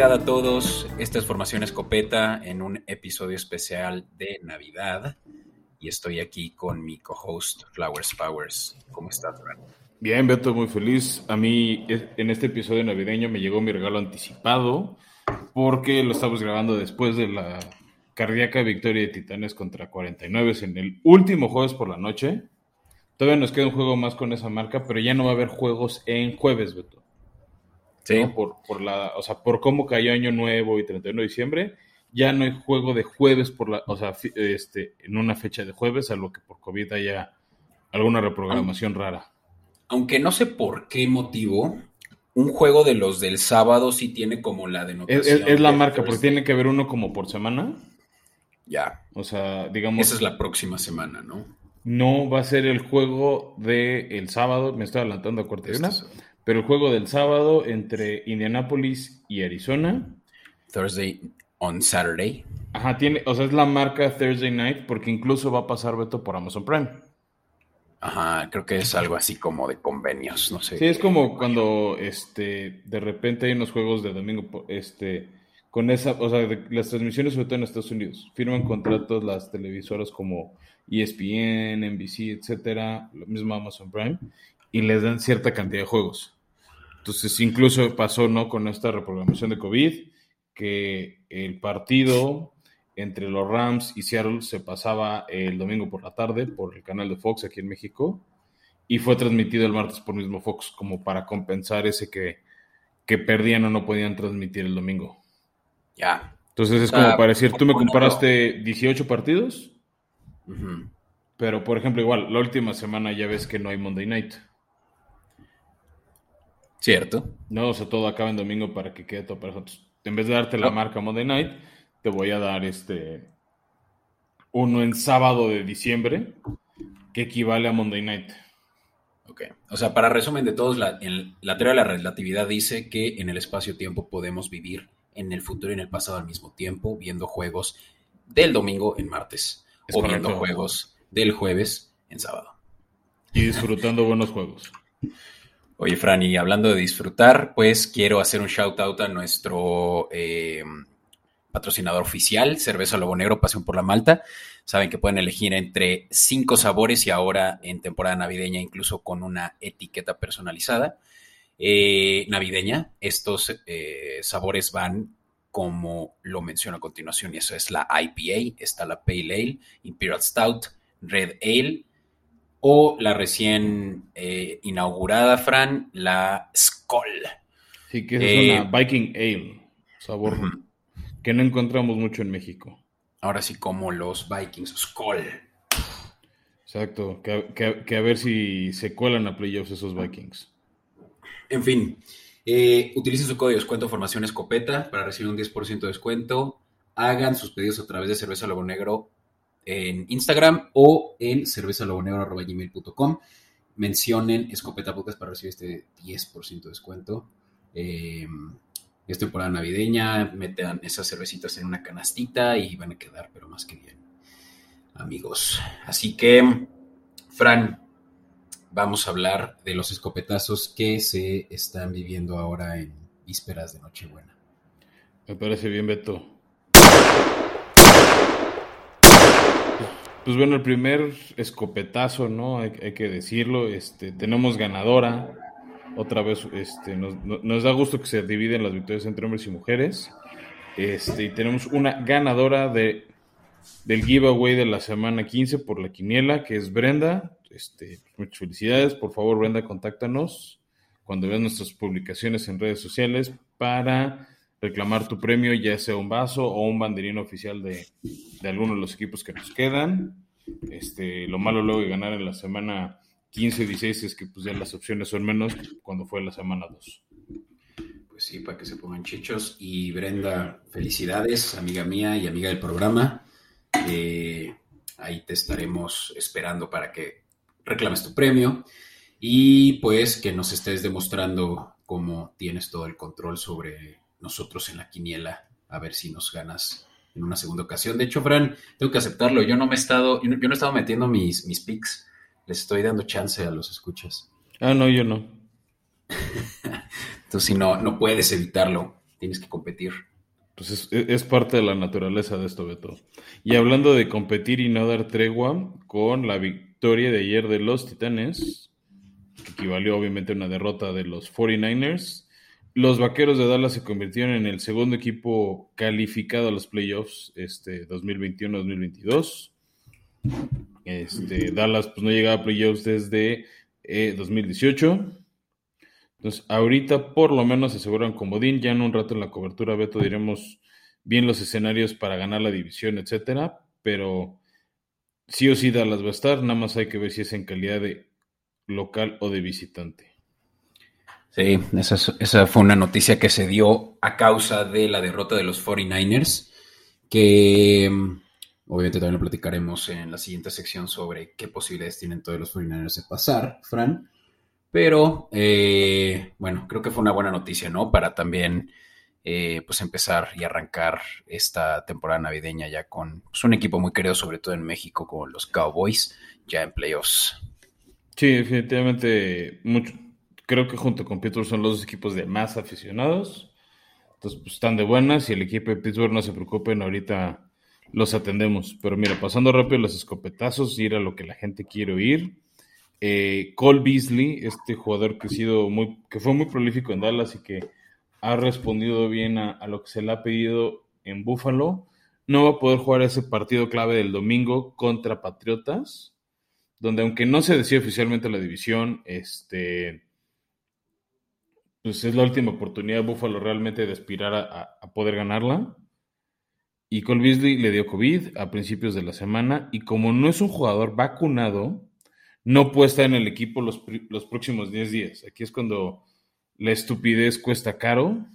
Navidad a todos. Esta es Formación Escopeta en un episodio especial de Navidad. Y estoy aquí con mi co-host Flowers Powers. ¿Cómo estás, Fran? Bien, Beto, muy feliz. A mí en este episodio navideño me llegó mi regalo anticipado porque lo estamos grabando después de la cardíaca victoria de Titanes contra 49 en el último jueves por la noche. Todavía nos queda un juego más con esa marca, pero ya no va a haber juegos en jueves, Beto. Sí. Por, por, la, o sea, por cómo cayó Año Nuevo y 31 de diciembre, ya no hay juego de jueves por la, o sea, este, en una fecha de jueves, a lo que por COVID haya alguna reprogramación rara. Aunque no sé por qué motivo, un juego de los del sábado sí tiene como la denotación. Es, es la marca, porque tiene que haber uno como por semana. Ya. O sea, digamos. Esa es la próxima semana, ¿no? No va a ser el juego del el sábado, me estoy adelantando a cuarta pero el juego del sábado entre Indianapolis y Arizona. Thursday on Saturday. Ajá, tiene, o sea, es la marca Thursday Night porque incluso va a pasar Beto por Amazon Prime. Ajá, creo que es algo así como de convenios, no sé. Sí, es como cuando este de repente hay unos juegos de domingo este con esa, o sea, las transmisiones sobre todo en Estados Unidos, firman contratos las televisoras como ESPN, NBC, etcétera, lo mismo Amazon Prime y les dan cierta cantidad de juegos. Entonces, incluso pasó, ¿no? Con esta reprogramación de COVID, que el partido entre los Rams y Seattle se pasaba el domingo por la tarde por el canal de Fox aquí en México y fue transmitido el martes por mismo Fox como para compensar ese que, que perdían o no podían transmitir el domingo. Ya. Entonces es como para decir, tú me comparaste 18 partidos, pero por ejemplo igual, la última semana ya ves que no hay Monday Night. Cierto. No, o sea, todo acaba en domingo para que quede todo perfecto. En vez de darte la marca Monday Night, te voy a dar este uno en sábado de diciembre que equivale a Monday Night. Ok. O sea, para resumen de todos, la, la teoría de la relatividad dice que en el espacio-tiempo podemos vivir en el futuro y en el pasado al mismo tiempo, viendo juegos del domingo en martes o viendo juegos del jueves en sábado. Y disfrutando buenos juegos. Oye, Fran, y hablando de disfrutar, pues quiero hacer un shout out a nuestro eh, patrocinador oficial, Cerveza Lobo Negro, Pasión por la Malta. Saben que pueden elegir entre cinco sabores y ahora en temporada navideña incluso con una etiqueta personalizada eh, navideña. Estos eh, sabores van como lo menciono a continuación, y eso es la IPA, está la Pale Ale, Imperial Stout, Red Ale o la recién eh, inaugurada, Fran, la Skoll. Sí, que es una Viking Ale, sabor que no encontramos mucho en México. Ahora sí, como los Vikings, Skoll. Exacto, que, a ver si se cuelan a playoffs esos Vikings. En fin, eh, utilicen su código de descuento Formación Escopeta para recibir un 10% de descuento. Hagan sus pedidos a través de Cerveza Lobo Negro en Instagram o en cervezalobonegro.gmail.com. Mencionen Escopeta Podcast para recibir este 10% de descuento. Eh, es temporada navideña, metan esas cervecitas en una canastita y van a quedar, pero más que bien, amigos. Así que, Fran, vamos a hablar de los escopetazos que se están viviendo ahora en vísperas de Nochebuena. Me parece bien, Beto. Pues bueno, el primer escopetazo, ¿no? Hay, que decirlo. Este, tenemos ganadora. Otra vez, este, nos, da gusto que se dividen las victorias entre hombres y mujeres. Este, y tenemos una ganadora de, del giveaway de la semana 15 por la quiniela, que es Brenda. Este, muchas felicidades. Por favor, Brenda, contáctanos cuando veas nuestras publicaciones en redes sociales para reclamar tu premio, ya sea un vaso o un banderín oficial de, de alguno de los equipos que nos quedan. Este, lo malo luego de ganar en la semana 15, 16 es que pues ya las opciones son menos cuando fue la semana 2. Pues sí, para que se pongan chichos. Y Brenda, felicidades, amiga mía y amiga del programa. Eh, ahí te estaremos esperando para que reclames tu premio y pues que nos estés demostrando cómo tienes todo el control sobre nosotros en la quiniela, a ver si nos ganas en una segunda ocasión. De hecho, Fran, tengo que aceptarlo, yo no me he estado, yo no, he estado metiendo mis, mis picks, les estoy dando chance a los escuchas. Ah, no, yo no. Entonces, si no, no puedes evitarlo. tienes que competir. Pues es, parte de la naturaleza de esto, Beto. Y hablando de competir y no dar tregua, con la victoria de ayer de los Titanes, que equivalió obviamente a una derrota de los 49ers, los Vaqueros de Dallas se convirtieron en el segundo equipo calificado a los playoffs este 2021-2022. Este, Dallas pues, no llegaba a playoffs desde 2018. Eh, Entonces, ahorita por lo menos se aseguran comodín. Ya en un rato en la cobertura, Beto, diremos bien los escenarios para ganar la división, etcétera. Pero sí o sí Dallas va a estar. Nada más hay que ver si es en calidad de local o de visitante. Sí, esa, esa, fue una noticia que se dio a causa de la derrota de los 49ers, que mm, obviamente también lo platicaremos en la siguiente sección sobre qué posibilidades tienen todos los 49ers de pasar, Fran. Pero, eh, bueno, creo que fue una buena noticia, ¿no? Para también, eh, pues, empezar y arrancar esta temporada navideña ya con pues, un equipo muy querido, sobre todo en México, como los Cowboys, ya en playoffs. Sí, definitivamente mucho, creo que junto con Pittsburgh son los dos equipos de más aficionados. Entonces, pues, están de buenas y el equipo de Pittsburgh no se preocupen, ahorita los atendemos. Pero mira, pasando rápido los escopetazos, ir a lo que la gente quiere oír. Eh, Cole Beasley, este jugador que, ha sido muy, que fue muy prolífico en Dallas y que ha respondido bien a, lo que se le ha pedido en Buffalo, no va a poder jugar ese partido clave del domingo contra Patriotas, donde aunque no se decía oficialmente la división, este pues es la última oportunidad de Buffalo realmente de aspirar a, poder ganarla. Y Cole Beasley le dio COVID a principios de la semana y como no es un jugador vacunado, no puede estar en el equipo los, los próximos 10 días. Aquí es cuando la estupidez cuesta caro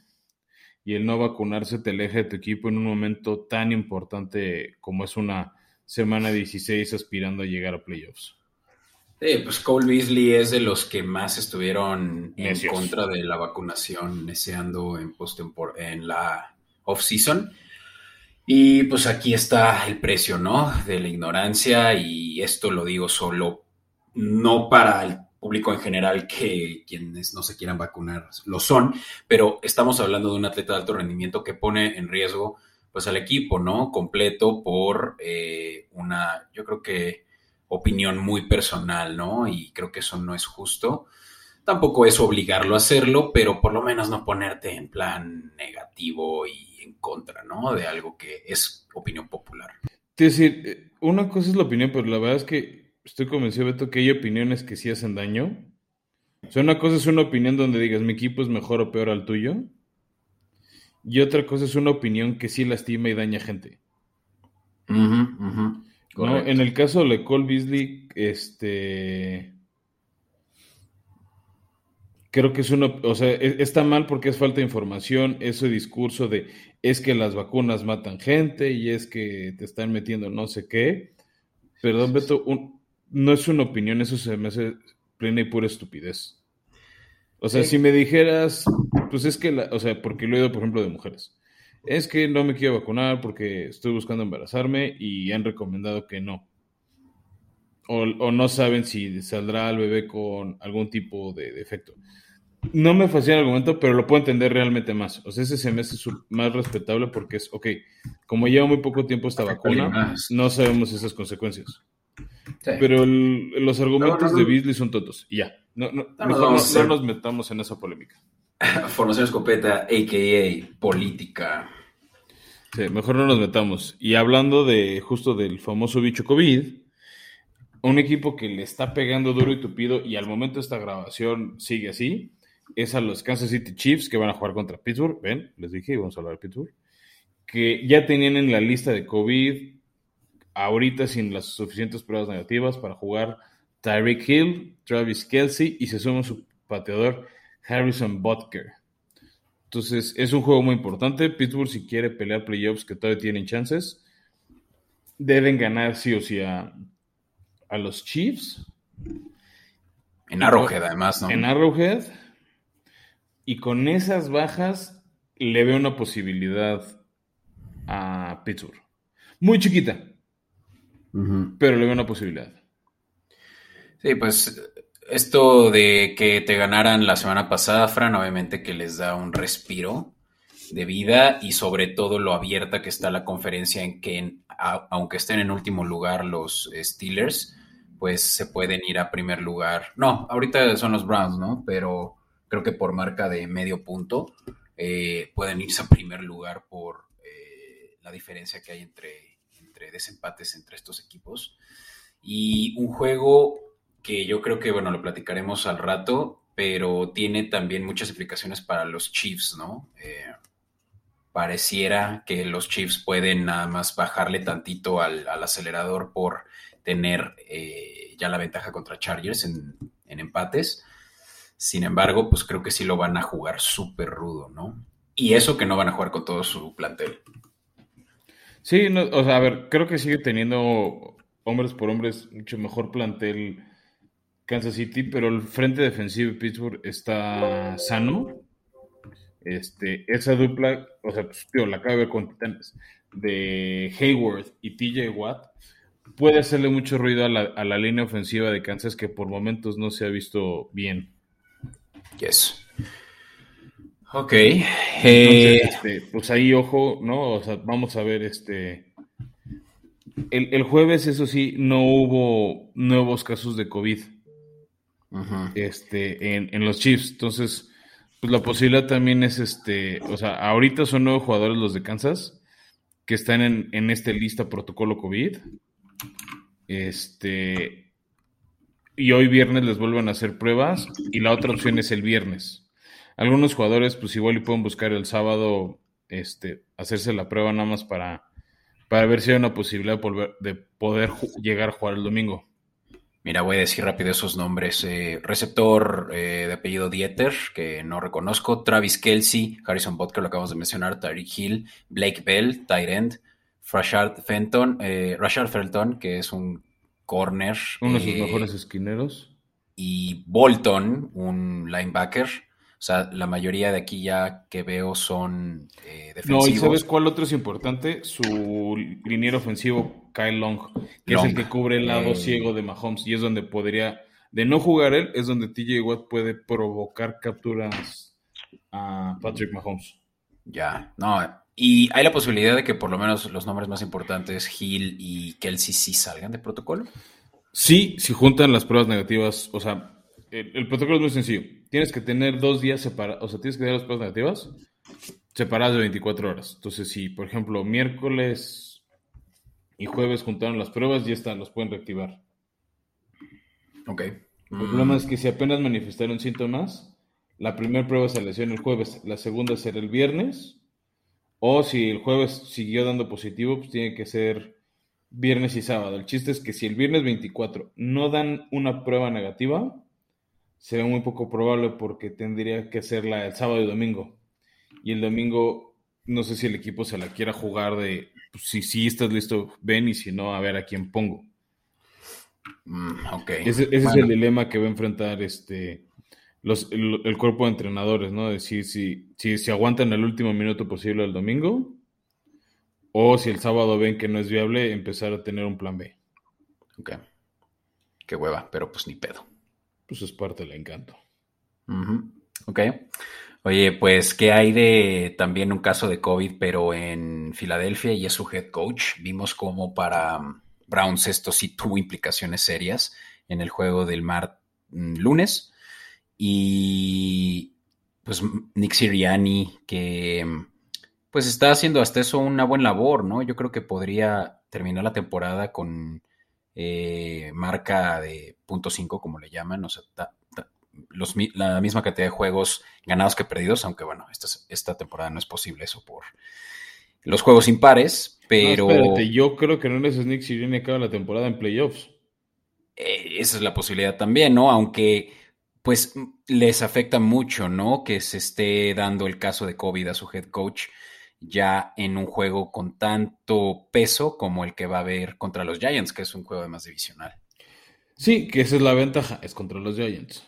y el no vacunarse te aleja de tu equipo en un momento tan importante como es una semana 16 aspirando a llegar a playoffs. Sí, pues Cole Beasley es de los que más estuvieron en contra de la vacunación, deseando en, en la off-season. Y pues aquí está el precio, ¿no? De la ignorancia y esto lo digo solo, no para el público en general que quienes no se quieran vacunar lo son, pero estamos hablando de un atleta de alto rendimiento que pone en riesgo pues al equipo, ¿no? Completo por eh, una, yo creo que opinión muy personal, ¿no? Y creo que eso no es justo. Tampoco es obligarlo a hacerlo, pero por lo menos no ponerte en plan negativo y en contra, ¿no? De algo que es opinión popular. Es decir, una cosa es la opinión, pero la verdad es que estoy convencido, Beto, que hay opiniones que sí hacen daño. O sea, una cosa es una opinión donde digas mi equipo es mejor o peor al tuyo. Y otra cosa es una opinión que sí lastima y daña gente. En el caso de Cole Beasley, este. Creo que es uno, o sea, e, está mal porque es falta de información, ese discurso de es que las vacunas matan gente y es que te están metiendo no sé qué. Perdón, Beto, no es una opinión, eso se me hace plena y pura estupidez. O sea, si me dijeras, pues es que, la, o sea, porque lo he oído, por ejemplo, de mujeres es que no me quiero vacunar porque estoy buscando embarazarme y han recomendado que no. O, no saben si saldrá el bebé con algún tipo de defecto. No me fascina el argumento, pero lo puedo entender realmente más. O sea, ese se me hace más respetable porque es, ok, como lleva muy poco tiempo esta vacuna, no sabemos esas consecuencias. Pero los argumentos de Beasley son tontos. Y ya, no, no, mejor no nos metamos en esa polémica. Formación escopeta, a.k.a. política. Sí, mejor no nos metamos. Y hablando de justo del famoso bicho COVID, un equipo que le está pegando duro y tupido y al momento de esta grabación sigue así, es a los Kansas City Chiefs que van a jugar contra Pittsburgh. Ven, les dije, vamos a hablar de Pittsburgh. Que ya tenían en la lista de COVID, ahorita sin las suficientes pruebas negativas para jugar Tyreek Hill, Travis Kelsey y se suma su pateador Harrison Butker. Entonces, es un juego muy importante. Pittsburgh, si quiere pelear playoffs, que todavía tienen chances, deben ganar sí o sí a, los Chiefs. En Arrowhead, además, ¿no? En Arrowhead. Y con esas bajas, le veo una posibilidad a Pittsburgh. Muy chiquita. Pero le veo una posibilidad. Sí, pues esto de que te ganaran la semana pasada, Fran, obviamente que les da un respiro. de vida y sobre todo lo abierta que está la conferencia en que aunque estén en último lugar los Steelers, pues se pueden ir a primer lugar. No, ahorita son los Browns, ¿no? Pero creo que por marca de medio punto eh, pueden irse a primer lugar por eh, la diferencia que hay entre, entre desempates entre estos equipos. Y un juego que yo creo que, bueno, lo platicaremos al rato, pero tiene también muchas implicaciones para los Chiefs, ¿no? Eh, pareciera que los Chiefs pueden nada más bajarle tantito al, acelerador por tener ya la ventaja contra Chargers en, en empates sin embargo, pues creo que sí lo van a jugar súper rudo, ¿no? Y eso que no van a jugar con todo su plantel. Sí, o sea, a ver, creo que sigue teniendo hombres por hombres mucho mejor plantel Kansas City, pero el frente defensivo de Pittsburgh está sano. Este, esa dupla, o sea, pues, tío, la acabo de ver con Titanes, de Hayward y TJ Watt, puede hacerle mucho ruido a la, a la línea ofensiva de Kansas que por momentos no se ha visto bien. Yes. Ok. Eh, este, pues ahí, ojo, ¿no? O sea, vamos a ver este. El, jueves, eso sí, no hubo nuevos casos de COVID. Este, en, los Chiefs. Entonces, pues la posibilidad también es este. O sea, ahorita son nuevos jugadores los de Kansas que están en, en este lista protocolo COVID. Este, y hoy viernes les vuelven a hacer pruebas y la otra opción es el viernes. Algunos jugadores pues igual y pueden buscar el sábado este, hacerse la prueba nada más para, para ver si hay una posibilidad de, poder llegar a jugar el domingo. Mira, voy a decir rápido esos nombres. Eh, receptor eh, de apellido Dieter, que no reconozco. Travis Kelsey, Harrison Butker, lo acabamos de mencionar. Tyreek Hill, Blake Bell, tight end. Rashard Fenton, eh, Rashard Felton, que es un corner. Uno de sus mejores esquineros. Y Bolton, un linebacker. O sea, la mayoría de aquí ya que veo son eh, defensivos. No, ¿y sabes cuál otro es importante? Su liniero ofensivo, Kyle Long, que es el que cubre el lado eh. ciego de Mahomes y es donde podría, de no jugar él, es donde TJ Watt puede provocar capturas a Patrick Mahomes. Ya, no, y hay la posibilidad de que por lo menos los nombres más importantes, Hill y Kelsey, sí salgan de protocolo. Sí, si juntan las pruebas negativas, o sea, el, protocolo es muy sencillo. Tienes que tener dos días separados, o sea, tienes que tener las pruebas negativas separadas de 24 horas. Entonces, si por ejemplo miércoles y jueves juntaron las pruebas, ya están, los pueden reactivar. Ok. El problema es que si apenas manifestaron síntomas, la primera prueba se lesiona el jueves, la segunda será el viernes o si el jueves siguió dando positivo, pues tiene que ser viernes y sábado. El chiste es que si el viernes 24 no dan una prueba negativa, será muy poco probable porque tendría que hacerla el sábado y domingo. Y el domingo, no sé si el equipo se la quiera jugar de pues, si sí estás listo, ven y si no, a ver a quién pongo. Mm, ese, es el dilema que va a enfrentar este el, cuerpo de entrenadores, ¿no? Decir si, si, si aguantan el último minuto posible el domingo o si el sábado ven que no es viable, empezar a tener un plan B. Ok. Qué hueva, pero pues ni pedo. Pues es parte del encanto. Ok. Oye, pues, ¿qué hay de también un caso de COVID, pero en Filadelfia y es su head coach? Vimos cómo para um, Browns esto sí tuvo implicaciones serias en el juego del mar mm, lunes y pues Nick Siriani, que pues está haciendo hasta eso una buena labor, ¿no? Yo creo que podría terminar la temporada con eh, marca de punto .5, como le llaman, o sea, la misma cantidad de juegos ganados que perdidos, aunque bueno, esta, esta temporada no es posible eso por los juegos impares, pero... yo creo que no es Nick Siriani acaba la temporada en playoffs. Eh, esa es la posibilidad también, ¿no? Aunque pues les afecta mucho, ¿no? Que se esté dando el caso de COVID a su head coach ya en un juego con tanto peso como el que va a haber contra los Giants, que es un juego de más divisional. Sí, que esa es la ventaja, es contra los Giants.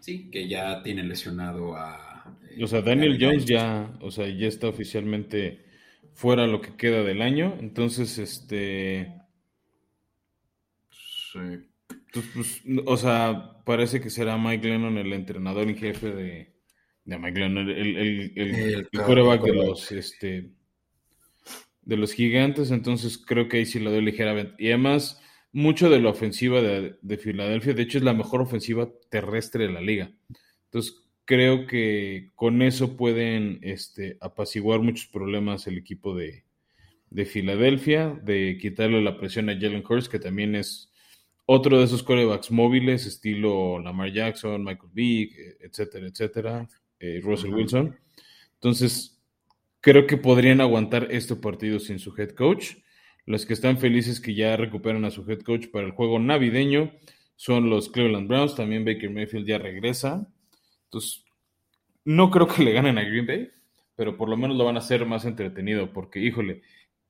Sí, que ya tiene lesionado a... o sea, Daniel Jones ya, o sea, ya está oficialmente fuera lo que queda del año, entonces, este... Sí. Pues, o sea, parece que será Mike Lennon el entrenador en jefe de, de Mike Leonard, el, el, el, coreback de los, este, de los gigantes, entonces creo que ahí sí lo doy ligeramente. Y además, mucho de la ofensiva de, de, Filadelfia, de hecho es la mejor ofensiva terrestre de la liga. Entonces, creo que con eso pueden este, apaciguar muchos problemas el equipo de, de Filadelfia, de quitarle la presión a Jalen Hurts, que también es otro de esos corebacks móviles, estilo Lamar Jackson, Michael Vick, etcétera, etcétera, eh, Russell Wilson. Entonces, creo que podrían aguantar este partido sin su head coach. Los que están felices que ya recuperan a su head coach para el juego navideño son los Cleveland Browns. También Baker Mayfield ya regresa. Entonces, no creo que le ganen a Green Bay, pero por lo menos lo van a hacer más entretenido, porque, híjole,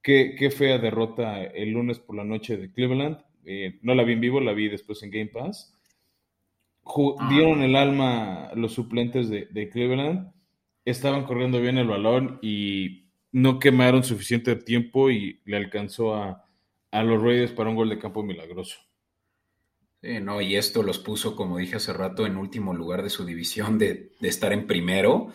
qué, qué fea derrota el lunes por la noche de Cleveland. Eh, no la vi en vivo, la vi después en Game Pass. Ah. dieron el alma los suplentes de, Cleveland, estaban corriendo bien el balón y no quemaron suficiente tiempo y le alcanzó a, los Raiders para un gol de campo milagroso. no, y esto los puso, como dije hace rato, en último lugar de su división de, estar en primero.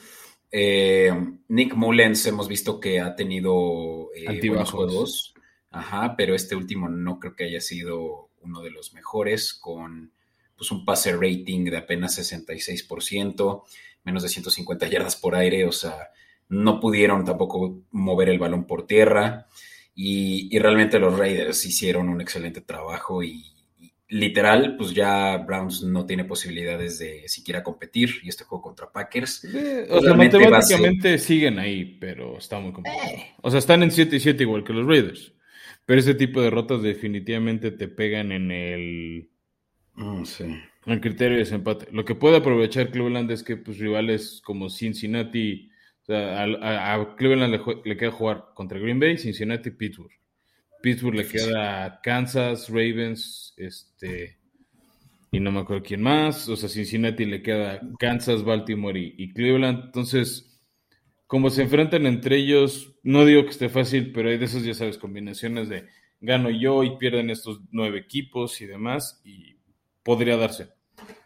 Eh, Nick Mullens hemos visto que ha tenido eh, buenos juegos, ajá, pero este último no creo que haya sido uno de los mejores con pues un pase rating de apenas 66%, menos de 150 yardas por aire, o sea, no pudieron tampoco mover el balón por tierra y, realmente los Raiders hicieron un excelente trabajo y, literal, pues ya Browns no tiene posibilidades de siquiera competir y este juego contra Packers. Eh, o sea, matemáticamente siguen ahí, pero está muy complicado. Eh. O sea, están en 7 y 7 igual que los Raiders. Pero ese tipo de derrotas definitivamente te pegan en el Mm, sí. El criterio de desempate. Lo que puede aprovechar Cleveland es que pues, rivales como Cincinnati, o sea, a, Cleveland le, queda jugar contra Green Bay, Cincinnati, Pittsburgh. Pittsburgh le queda Kansas, Ravens, este, y no me acuerdo quién más. O sea, Cincinnati le queda Kansas, Baltimore y, y Cleveland. Entonces, como se enfrentan entre ellos, no digo que esté fácil, pero hay de esas, ya sabes, combinaciones de gano yo y pierden estos nueve equipos y demás. Y podría darse.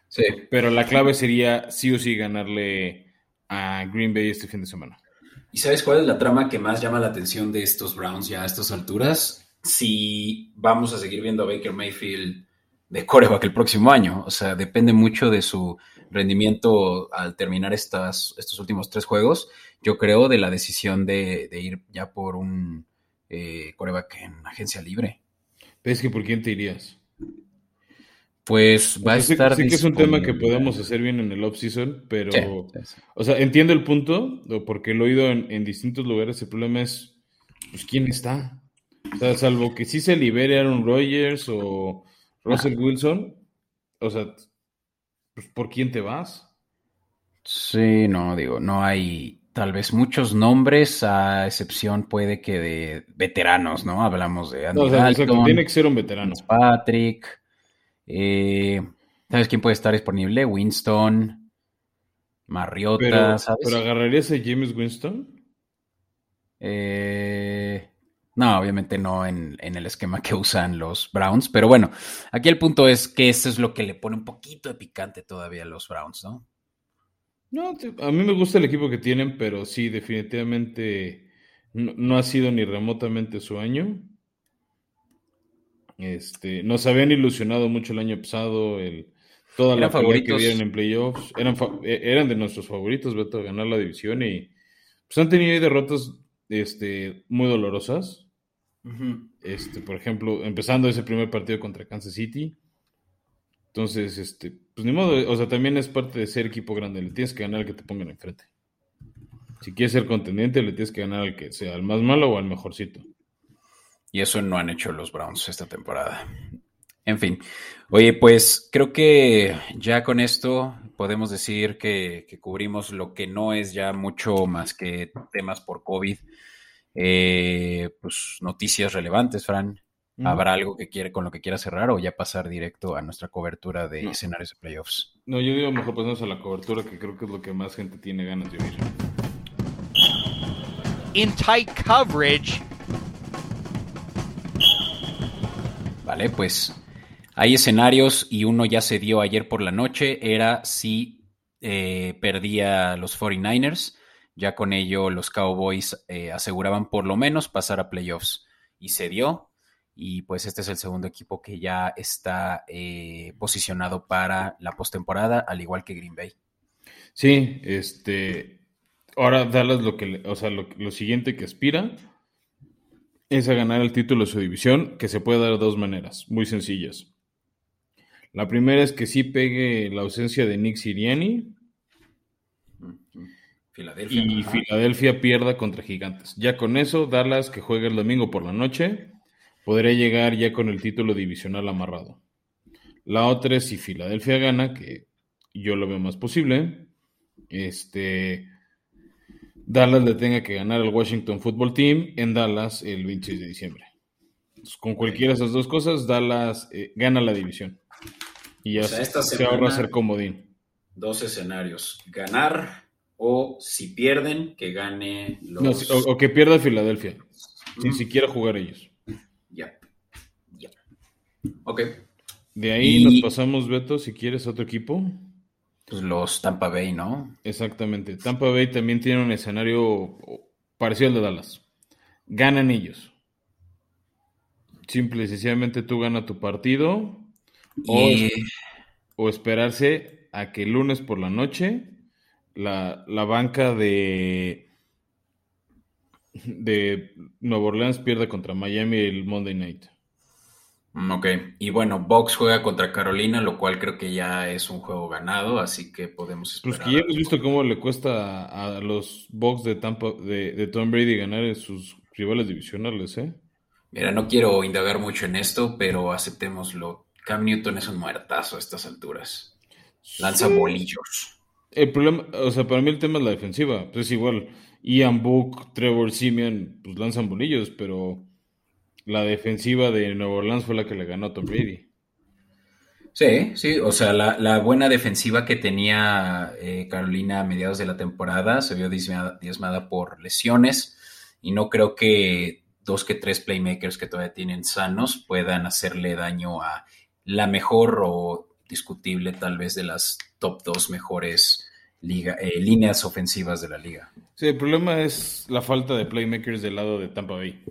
Sí. Pero la clave sería sí o sí ganarle a Green Bay este fin de semana. ¿Y sabes cuál es la trama que más llama la atención de estos Browns ya a estas alturas? Si vamos a seguir viendo a Baker Mayfield de coreback el próximo año. O sea, depende mucho de su rendimiento al terminar estas, estos últimos tres juegos. Yo creo de la decisión de, ir ya por un eh, coreback en agencia libre. ¿Ves que por quién te irías? Pues va a estar. Sí, que es un tema que podemos hacer bien en el off-season, pero. O sea, entiendo el punto, porque lo he oído en, distintos lugares. El problema es, pues, ¿quién está? O sea, salvo que sí se libere Aaron Rodgers o Russell Wilson, o sea, pues, ¿por quién te vas? Sí, no, digo, no hay tal vez muchos nombres, a excepción puede que de veteranos, ¿no? Hablamos de Andy no, tiene que ser un veterano. Patrick. Eh, ¿Sabes quién puede estar disponible? Winston, Mariota, ¿sabes? ¿Pero agarrarías a James Winston? Eh, no, obviamente no en, el esquema que usan los Browns, pero bueno, aquí el punto es que eso es lo que le pone un poquito de picante todavía a los Browns, ¿no? No, a mí me gusta el equipo que tienen, pero sí, definitivamente no ha sido ni remotamente su año. Este, nos habían ilusionado mucho el año pasado, el, toda la favoritos. que vieron en playoffs. Eran, e, eran de nuestros favoritos, Beto, ganar la división y pues han tenido derrotas este, muy dolorosas. este, por ejemplo, empezando ese primer partido contra Kansas City. Entonces, este, pues ni modo, o sea, también es parte de ser equipo grande. Le tienes que ganar al que te pongan enfrente. Si quieres ser contendiente, le tienes que ganar al que sea, al más malo o al mejorcito. Y eso no han hecho los Browns esta temporada. En fin, oye, pues creo que ya con esto podemos decir que, cubrimos lo que no es ya mucho más que temas por COVID. Eh, pues noticias relevantes, Fran. ¿Habrá algo que quiere, con lo que quiera cerrar o ya pasar directo a nuestra cobertura de escenarios de playoffs? No, yo digo mejor pasamos a la cobertura, que creo que es lo que más gente tiene ganas de oír. In tight coverage. Vale, pues hay escenarios y uno ya se dio ayer por la noche, era si eh, perdía los 49ers. Ya con ello los Cowboys eh, aseguraban por lo menos pasar a playoffs. Y se dio. Y pues este es el segundo equipo que ya está eh, posicionado para la postemporada, al igual que Green Bay. Sí, este. Ahora Dallas lo que, o sea, lo, lo siguiente que aspira es a ganar el título de su división, que se puede dar de dos maneras, muy sencillas. La primera es que sí pegue la ausencia de Nick Siriani. Filadelfia. Y ajá. Filadelfia pierda contra Gigantes. Ya con eso, Dallas, que juega el domingo por la noche, podría llegar ya con el título divisional amarrado. La otra es si Filadelfia gana, que yo lo veo más posible. Este. Dallas le tenga que ganar al Washington Football Team en Dallas el 26 de diciembre. Entonces, con cualquiera de esas dos cosas, Dallas eh, gana la división. Y ya O sea, se, esta se semana- ahorra ser comodín. Dos escenarios. Ganar o si pierden, que gane los... No, o, o que pierda Filadelfia, sin Ujú. siquiera jugar ellos. Ya. Ya. Ok. De ahí Y- nos pasamos, Beto, si quieres otro equipo. Pues los Tampa Bay, ¿no? Exactamente. Tampa Bay también tiene un escenario parecido al de Dallas. Ganan ellos. Simple y sencillamente tú ganas tu partido o, o esperarse a que el lunes por la noche la, la banca de, de Nueva Orleans pierda contra Miami el Monday Night. Mm, Ok, y bueno, Box juega contra Carolina, lo cual creo que ya es un juego ganado, así que podemos Pues esperar. que ya hemos visto cómo le cuesta a, los Bucks de Tampa, de, de Tom Brady ganar en sus rivales divisionales, ¿eh? Mira, no quiero indagar mucho en esto, pero aceptémoslo. Cam Newton es un muertazo a estas alturas. Lanza Sí. bolillos. El problema, o sea, para mí el tema es la defensiva. Pues es igual, Ian Book, Trevor Simeon, pues lanzan bolillos, pero la defensiva de Nueva Orleans fue la que le ganó a Tom Brady. Sí, sí, o sea, la, la buena defensiva que tenía eh, Carolina a mediados de la temporada se vio diezmada, diezmada por lesiones y no creo que dos que tres playmakers que todavía tienen sanos puedan hacerle daño a la mejor o discutible tal vez de las top dos mejores liga, eh, líneas ofensivas de la liga. Sí, el problema es la falta de playmakers del lado de Tampa Bay.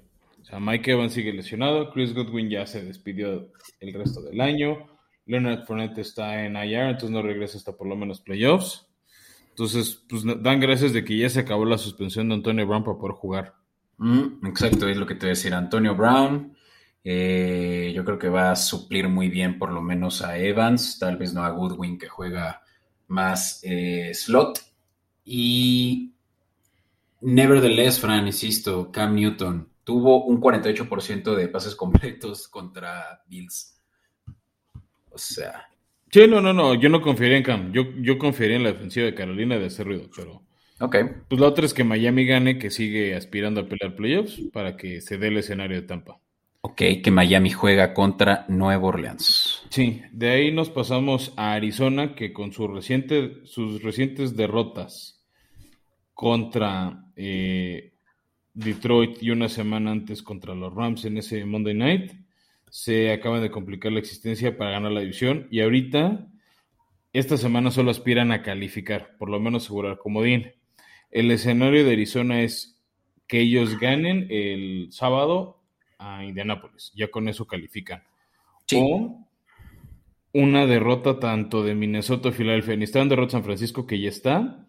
O sea, Mike Evans sigue lesionado, Chris Godwin ya se despidió el resto del año, Leonard Fournette está en IR, entonces no regresa hasta por lo menos playoffs. Entonces, pues dan gracias de que ya se acabó la suspensión de Antonio Brown para poder jugar. Mm, exacto, es lo que te voy a decir. Antonio Brown, eh, yo creo que va a suplir muy bien por lo menos a Evans, tal vez no a Goodwin que juega más eh, slot. Y nevertheless, Fran, insisto, Cam Newton tuvo un 48% de pases completos contra Bills. O sea, Sí, no, no, no, yo no confiaría en Cam, yo, yo confiaría en la defensiva de Carolina de hacer ruido, pero ok. pues la otra es que Miami gane, que sigue aspirando a pelear playoffs para que se dé el escenario de Tampa. Ok, que Miami juega contra Nueva Orleans. Sí, de ahí nos pasamos a Arizona, que con su reciente, sus recientes derrotas contra eh, Detroit y una semana antes contra los Rams en ese Monday Night, se acaban de complicar la existencia para ganar la división y ahorita, esta semana solo aspiran a calificar, por lo menos asegurar comodín. El escenario de Arizona es que ellos ganen el sábado a Indianápolis, ya con eso califican. Sí. O una derrota tanto de Minnesota o Filadelfia. Necesitan derrota San Francisco, que ya está,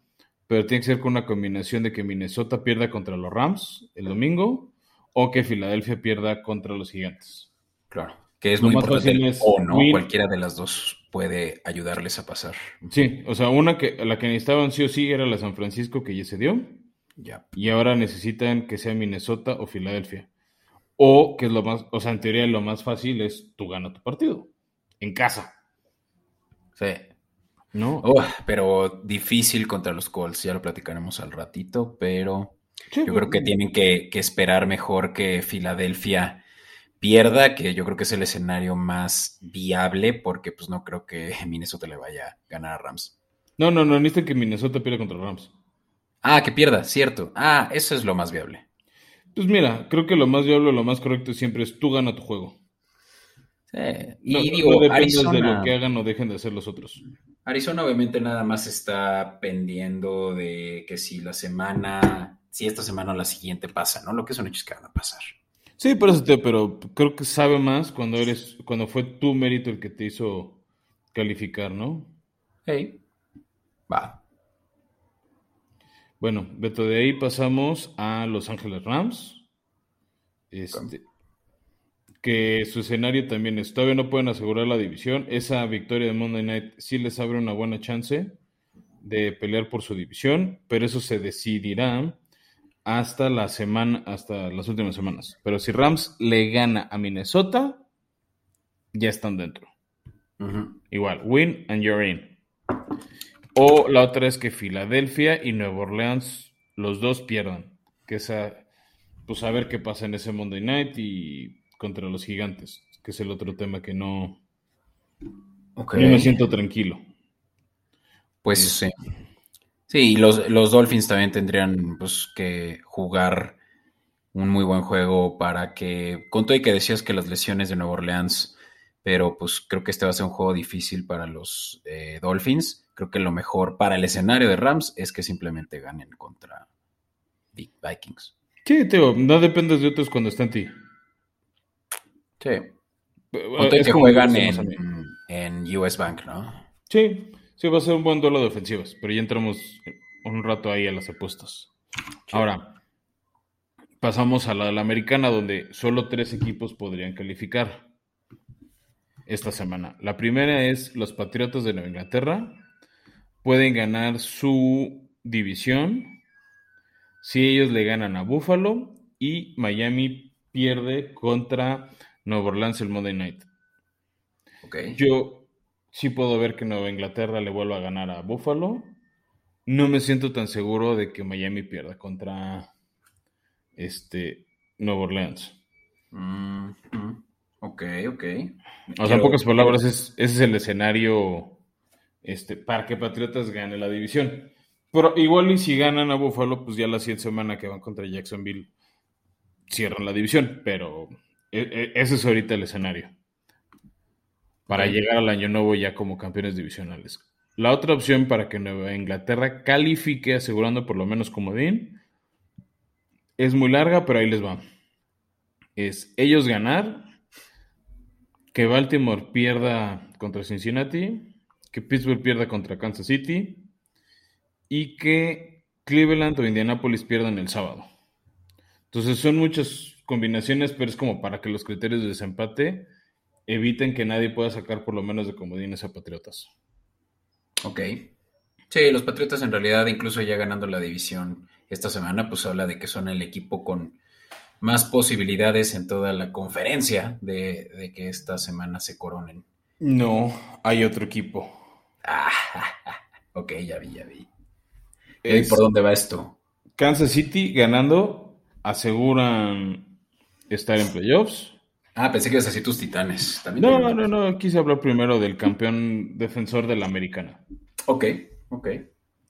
pero tiene que ser con una combinación de que Minnesota pierda contra los Rams el domingo o que Filadelfia pierda contra los Gigantes. Claro, que es Lo muy más importante. fácil es o no, win. cualquiera de las dos puede ayudarles a pasar. Sí, o sea, una que la que necesitaban sí o sí era la San Francisco, que ya se dio, Ya. y ahora necesitan que sea Minnesota o Filadelfia. O que es lo más, o sea, en teoría lo más fácil es tú gana tu partido en casa, Sí. ¿No? Oh, pero difícil contra los Colts, ya lo platicaremos al ratito, pero Sí, yo creo que tienen que, que esperar mejor que Filadelfia pierda, que yo creo que es el escenario más viable, porque pues no creo que Minnesota le vaya a ganar a Rams. No, no, no, necesitan que Minnesota pierda contra Rams. Ah, que pierda, cierto. Ah, eso es lo más viable. Pues mira, creo que lo más viable, lo más correcto siempre es tú gana tu juego. Y no, digo, no depende Arizona, de lo que hagan o dejen de hacer los otros. Arizona obviamente nada más está pendiendo de que si la semana, si esta semana o la siguiente pasa, ¿no? Lo que son hechos que van a pasar. Sí, por eso te, pero creo que sabe más cuando eres, cuando fue tu mérito el que te hizo calificar, ¿no? Hey, va. Bueno, Beto, de ahí pasamos a Los Ángeles Rams. Este, que su escenario también es, todavía no pueden asegurar la división. Esa victoria de Monday Night sí les abre una buena chance de pelear por su división, pero eso se decidirá hasta la semana, hasta las últimas semanas. Pero si Rams le gana a Minnesota, ya están dentro. Igual, win and you're in. O la otra es que Filadelfia y Nueva Orleans, los dos pierdan. Que esa, pues a ver qué pasa en ese Monday Night y contra los gigantes, que es el otro tema que no, Ok. yo me siento tranquilo. Pues sí. Sí, y los, los Dolphins también tendrían pues, que jugar un muy buen juego para que, con todo y que decías que las lesiones de Nueva Orleans, pero pues creo que este va a ser un juego difícil para los eh, Dolphins. Creo que lo mejor para el escenario de Rams es que simplemente ganen contra Big Vikings. Sí, Teo, no dependes de otros cuando está en ti. Sí. Con todo y Es que juegan en, en US Bank, ¿no? Sí, sí, va a ser un buen duelo de ofensivas, pero ya entramos un rato ahí a las apuestas. Ahora, pasamos a la, la americana, donde solo tres equipos podrían calificar esta semana. La primera es los Patriotas de Nueva Inglaterra. Pueden ganar su división si ellos le ganan a Buffalo y Miami pierde contra Nueva Orleans el Monday Night. Ok. Yo sí puedo ver que Nueva Inglaterra le vuelva a ganar a Buffalo. No me siento tan seguro de que Miami pierda contra este Nueva Orleans. Mm. Ok, ok. O sea, en pocas palabras, es, ese es el escenario este, para que Patriotas gane la división. Pero igual y si ganan a Buffalo, pues ya la siguiente semana que van contra Jacksonville cierran la división. Pero e- e- ese es ahorita el escenario. Para llegar al año nuevo ya como campeones divisionales. La otra opción para que Nueva Inglaterra califique asegurando por lo menos comodín es muy larga, pero ahí les va. Es ellos ganar, que Baltimore pierda contra Cincinnati, que Pittsburgh pierda contra Kansas City y que Cleveland o Indianapolis pierdan el sábado. Entonces son muchas combinaciones, pero es como para que los criterios de desempate eviten que nadie pueda sacar por lo menos de comodines a Patriotas. Ok. Sí, los Patriotas en realidad, incluso ya ganando la división esta semana, pues habla de que son el equipo con más posibilidades en toda la conferencia de, de que esta semana se coronen. No, hay otro equipo. Ah, ok, ya vi, ya vi. Es ¿Y por dónde va esto? Kansas City ganando, aseguran estar en playoffs. Ah, pensé que ibas a decir tus titanes. También No, tienen- no, no, quise hablar primero del campeón defensor de la americana. Ok, ok.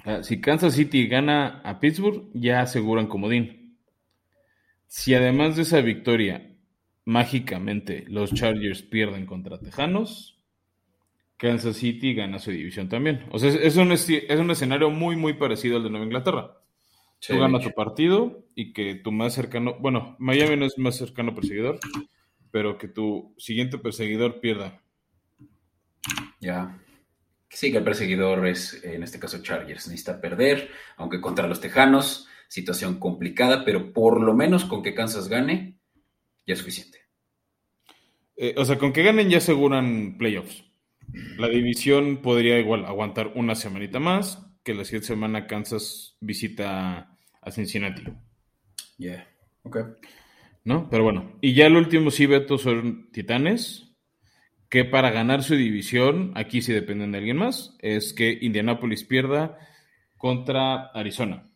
Ah, Si Kansas City gana a Pittsburgh, ya aseguran comodín. Si además de esa victoria, mágicamente los Chargers pierden contra Tejanos, Kansas City gana su división también. O sea, es, un, es un escenario muy, muy parecido al de Nueva Inglaterra. Sí, Tú ganas tu partido y que tu más cercano, bueno, Miami no es más cercano perseguidor, pero que tu siguiente perseguidor pierda. Ya. Sí, que el perseguidor es, en este caso, Chargers. Necesita perder, aunque contra los Tejanos, situación complicada, pero por lo menos con que Kansas gane, ya es suficiente. Eh, o sea, con que ganen ya aseguran playoffs. La división podría igual aguantar una semanita más, que la siguiente semana Kansas visita a Cincinnati, Yeah. Ok. ¿no? Pero bueno, y ya el último sí, Beto, son Titanes, que para ganar su división, aquí sí dependen de alguien más, es que Indianapolis pierda contra Arizona.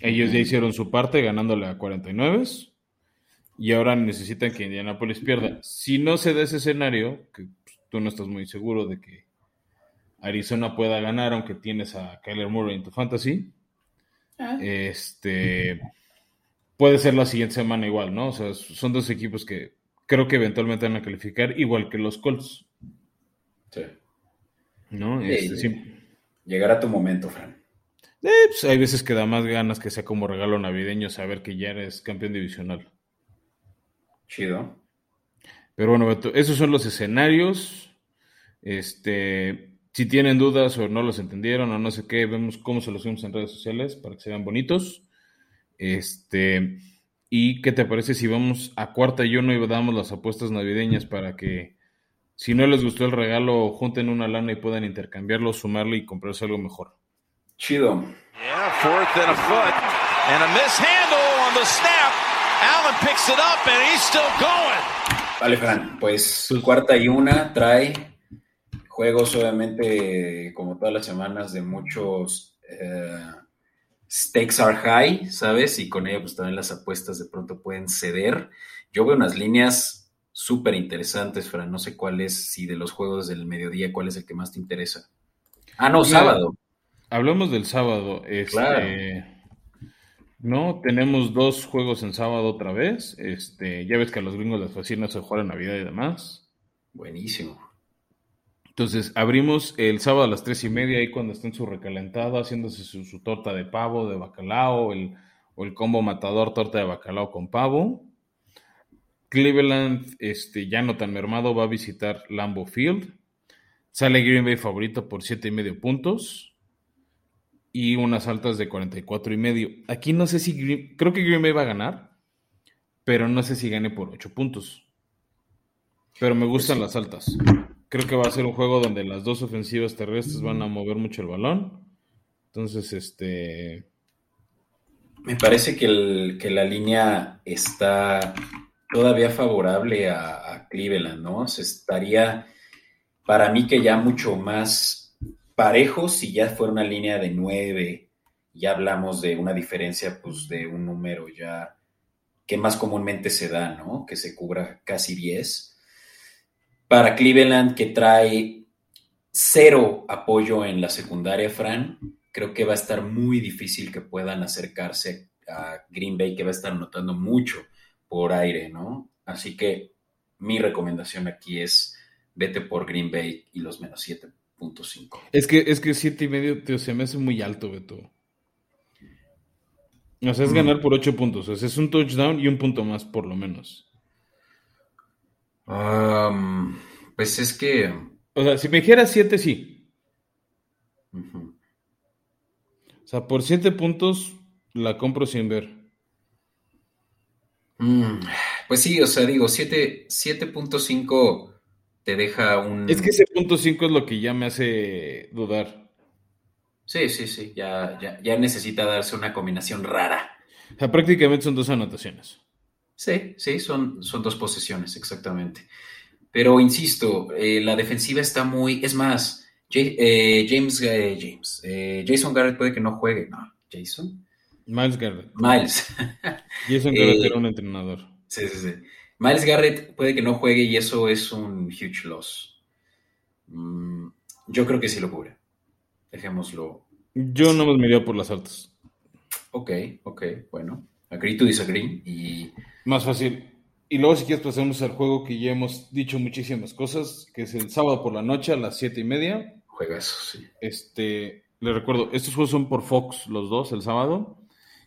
Ellos ya hicieron su parte ganándole a 49 y ahora necesitan que Indianapolis pierda. Si no se da ese escenario, que pues, tú no estás muy seguro de que Arizona pueda ganar, aunque tienes a Kyler Murray en tu fantasy, este puede ser la siguiente semana igual, ¿no? O sea, son dos equipos que creo que eventualmente van a calificar igual que los Colts. Sí. ¿No? Este, sí. sí. Llegará tu momento, Fran. Eh, pues, hay veces que da más ganas que sea como regalo navideño saber que ya eres campeón divisional. Chido. Pero bueno, Beto, esos son los escenarios. Este, si tienen dudas o no los entendieron o no sé qué, vemos cómo se los subimos en redes sociales para que se vean bonitos. Este, y qué te parece si vamos a cuarta y uno y damos las apuestas navideñas para que si no les gustó el regalo, junten una lana y puedan intercambiarlo, sumarle y comprarse algo mejor. Chido. Yeah, fourth and a foot. And a mishandle on the snap. Allen picks it up and he's still going. Vale, Fran, pues Pues- cuarta y una trae juegos, obviamente, como todas las semanas, de muchos eh, stakes are high, ¿sabes? Y con ello, pues también las apuestas de pronto pueden ceder. Yo veo unas líneas súper interesantes, Fran. No sé cuál es, si de los juegos del mediodía, cuál es el que más te interesa. Ah, no, Mira, sábado. Hablamos del sábado. Este, Claro. No, tenemos dos juegos en sábado otra vez. Este, ya ves que a los gringos les fascina de jugar en Navidad y demás. Buenísimo. Entonces, abrimos el sábado a las tres y media, ahí cuando estén su recalentado, haciéndose su, su torta de pavo, de bacalao, el, o el combo matador, torta de bacalao con pavo. Cleveland, este, ya no tan mermado, va a visitar Lambeau Field. Sale Green Bay favorito por siete y medio puntos. Y unas altas de 44 y medio. Aquí no sé si Green- creo que Green Bay va a ganar, pero no sé si gane por 8 puntos. Pero me gustan las altas. Creo que va a ser un juego donde las dos ofensivas terrestres van a mover mucho el balón. Entonces, este. Me parece que, el- que la línea está todavía favorable a, a Cleveland, ¿no? Se estaría, para mí, que ya mucho más parejo si ya fuera una línea de nueve. Ya hablamos de una diferencia, pues, de un número ya que más comúnmente se da, ¿no? Que se cubra casi 10. Para Cleveland, que trae cero apoyo en la secundaria, Fran, creo que va a estar muy difícil que puedan acercarse a Green Bay, que va a estar anotando mucho por aire, ¿no? Así que mi recomendación aquí es vete por Green Bay y los menos 7.5. Es que, es que siete y medio, tío, se me hace muy alto, Beto. O sea, es Mm. ganar por 8 puntos. O sea, es un touchdown y un punto más, por lo menos. Um, pues es que... O sea, si me dijera 7, sí. O sea, por 7 puntos la compro sin ver. Mm, pues sí, o sea, digo, 7 7.5 te deja un... Es que ese punto 5 es lo que ya me hace dudar. Sí, sí, sí, ya, ya, ya necesita darse una combinación rara. O sea, prácticamente son dos anotaciones. Sí, sí, son, son dos posesiones, exactamente. Pero insisto, eh, la defensiva está muy. Es más, eh, James, eh, James, Jason Garrett puede que no juegue. No, Jason. Miles Garrett. Miles. Jason Garrett era un entrenador. sí, sí, sí. Miles Garrett puede que no juegue y eso es un huge loss. Mm, yo creo que sí lo cubre. Dejémoslo. Yo no me iría por las altas. Ok, ok, bueno. Agree to disagree. Y Más fácil. Y luego, si quieres, pasamos al juego que ya hemos dicho muchísimas cosas, que es el sábado por la noche a las siete y media. juega eso, sí. Este, le recuerdo, estos juegos son por Fox los dos el sábado.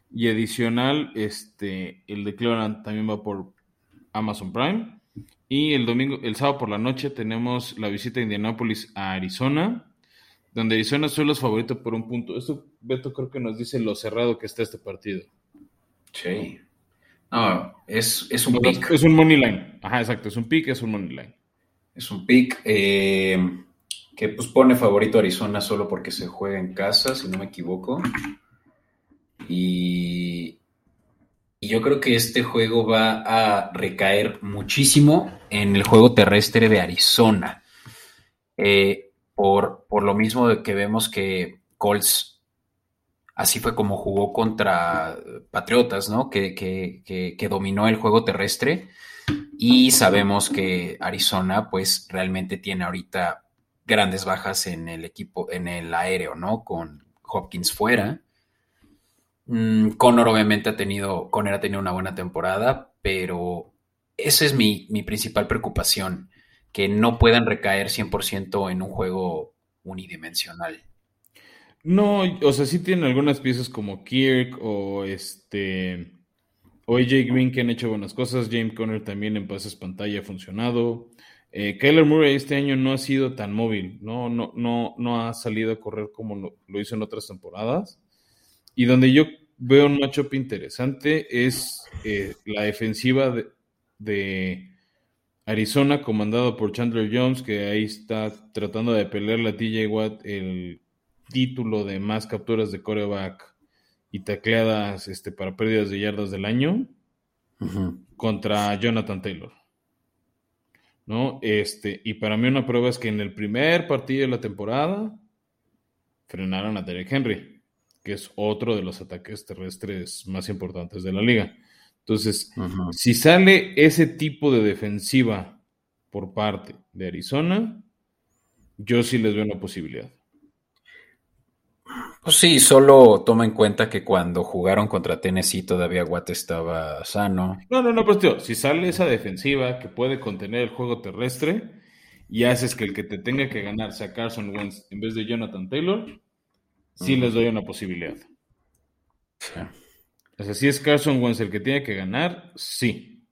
Y adicional, este, el de Cleveland también va por Amazon Prime. Y el domingo, el sábado por la noche, tenemos la visita de Indianapolis a Arizona, donde Arizona solo es favorito por un punto. Esto, Beto, creo que nos dice lo cerrado que está este partido. Sí. No, es, es un pick. Es un money line. Ajá, exacto, es un pick, es un money line. Es un pick eh, que pues pone favorito a Arizona solo porque se juega en casa, si no me equivoco. Y, y yo creo que este juego va a recaer muchísimo en el juego terrestre de Arizona. Eh, por, por lo mismo de que vemos que Colts así fue como jugó contra Patriotas, ¿no? Que, que, que, que dominó el juego terrestre. Y sabemos que Arizona, pues, realmente tiene ahorita grandes bajas en el equipo, en el aéreo, ¿no? Con Hopkins fuera. Mm, Connor, obviamente, ha tenido, Connor ha tenido una buena temporada, pero esa es mi, mi principal preocupación, que no puedan recaer 100% en un juego unidimensional. No, o sea, sí tienen algunas piezas como Kirk o este o AJ Green que han hecho buenas cosas. James Conner también en pases pantalla ha funcionado. Eh, Kyler Murray este año no ha sido tan móvil, no, no, no, no ha salido a correr como lo, hizo en otras temporadas. Y donde yo veo un matchup interesante es eh, la defensiva de, de, Arizona, comandado por Chandler Jones, que ahí está tratando de pelearle a TJ Watt el título de más capturas de coreback y tacleadas este, para pérdidas de yardas del año contra Jonathan Taylor. ¿No? Este, y para mí una prueba es que en el primer partido de la temporada frenaron a Derek Henry, que es otro de los ataques terrestres más importantes de la liga. Entonces, si sale ese tipo de defensiva por parte de Arizona, yo sí les veo una posibilidad. Pues sí, solo toma en cuenta que cuando jugaron contra Tennessee todavía Watt estaba sano. No, no, no, pero tío, si sale esa defensiva que puede contener el juego terrestre y haces que el que te tenga que ganar sea Carson Wentz en vez de Jonathan Taylor, sí les doy una posibilidad. O sea, si es Carson Wentz el que tiene que ganar, sí.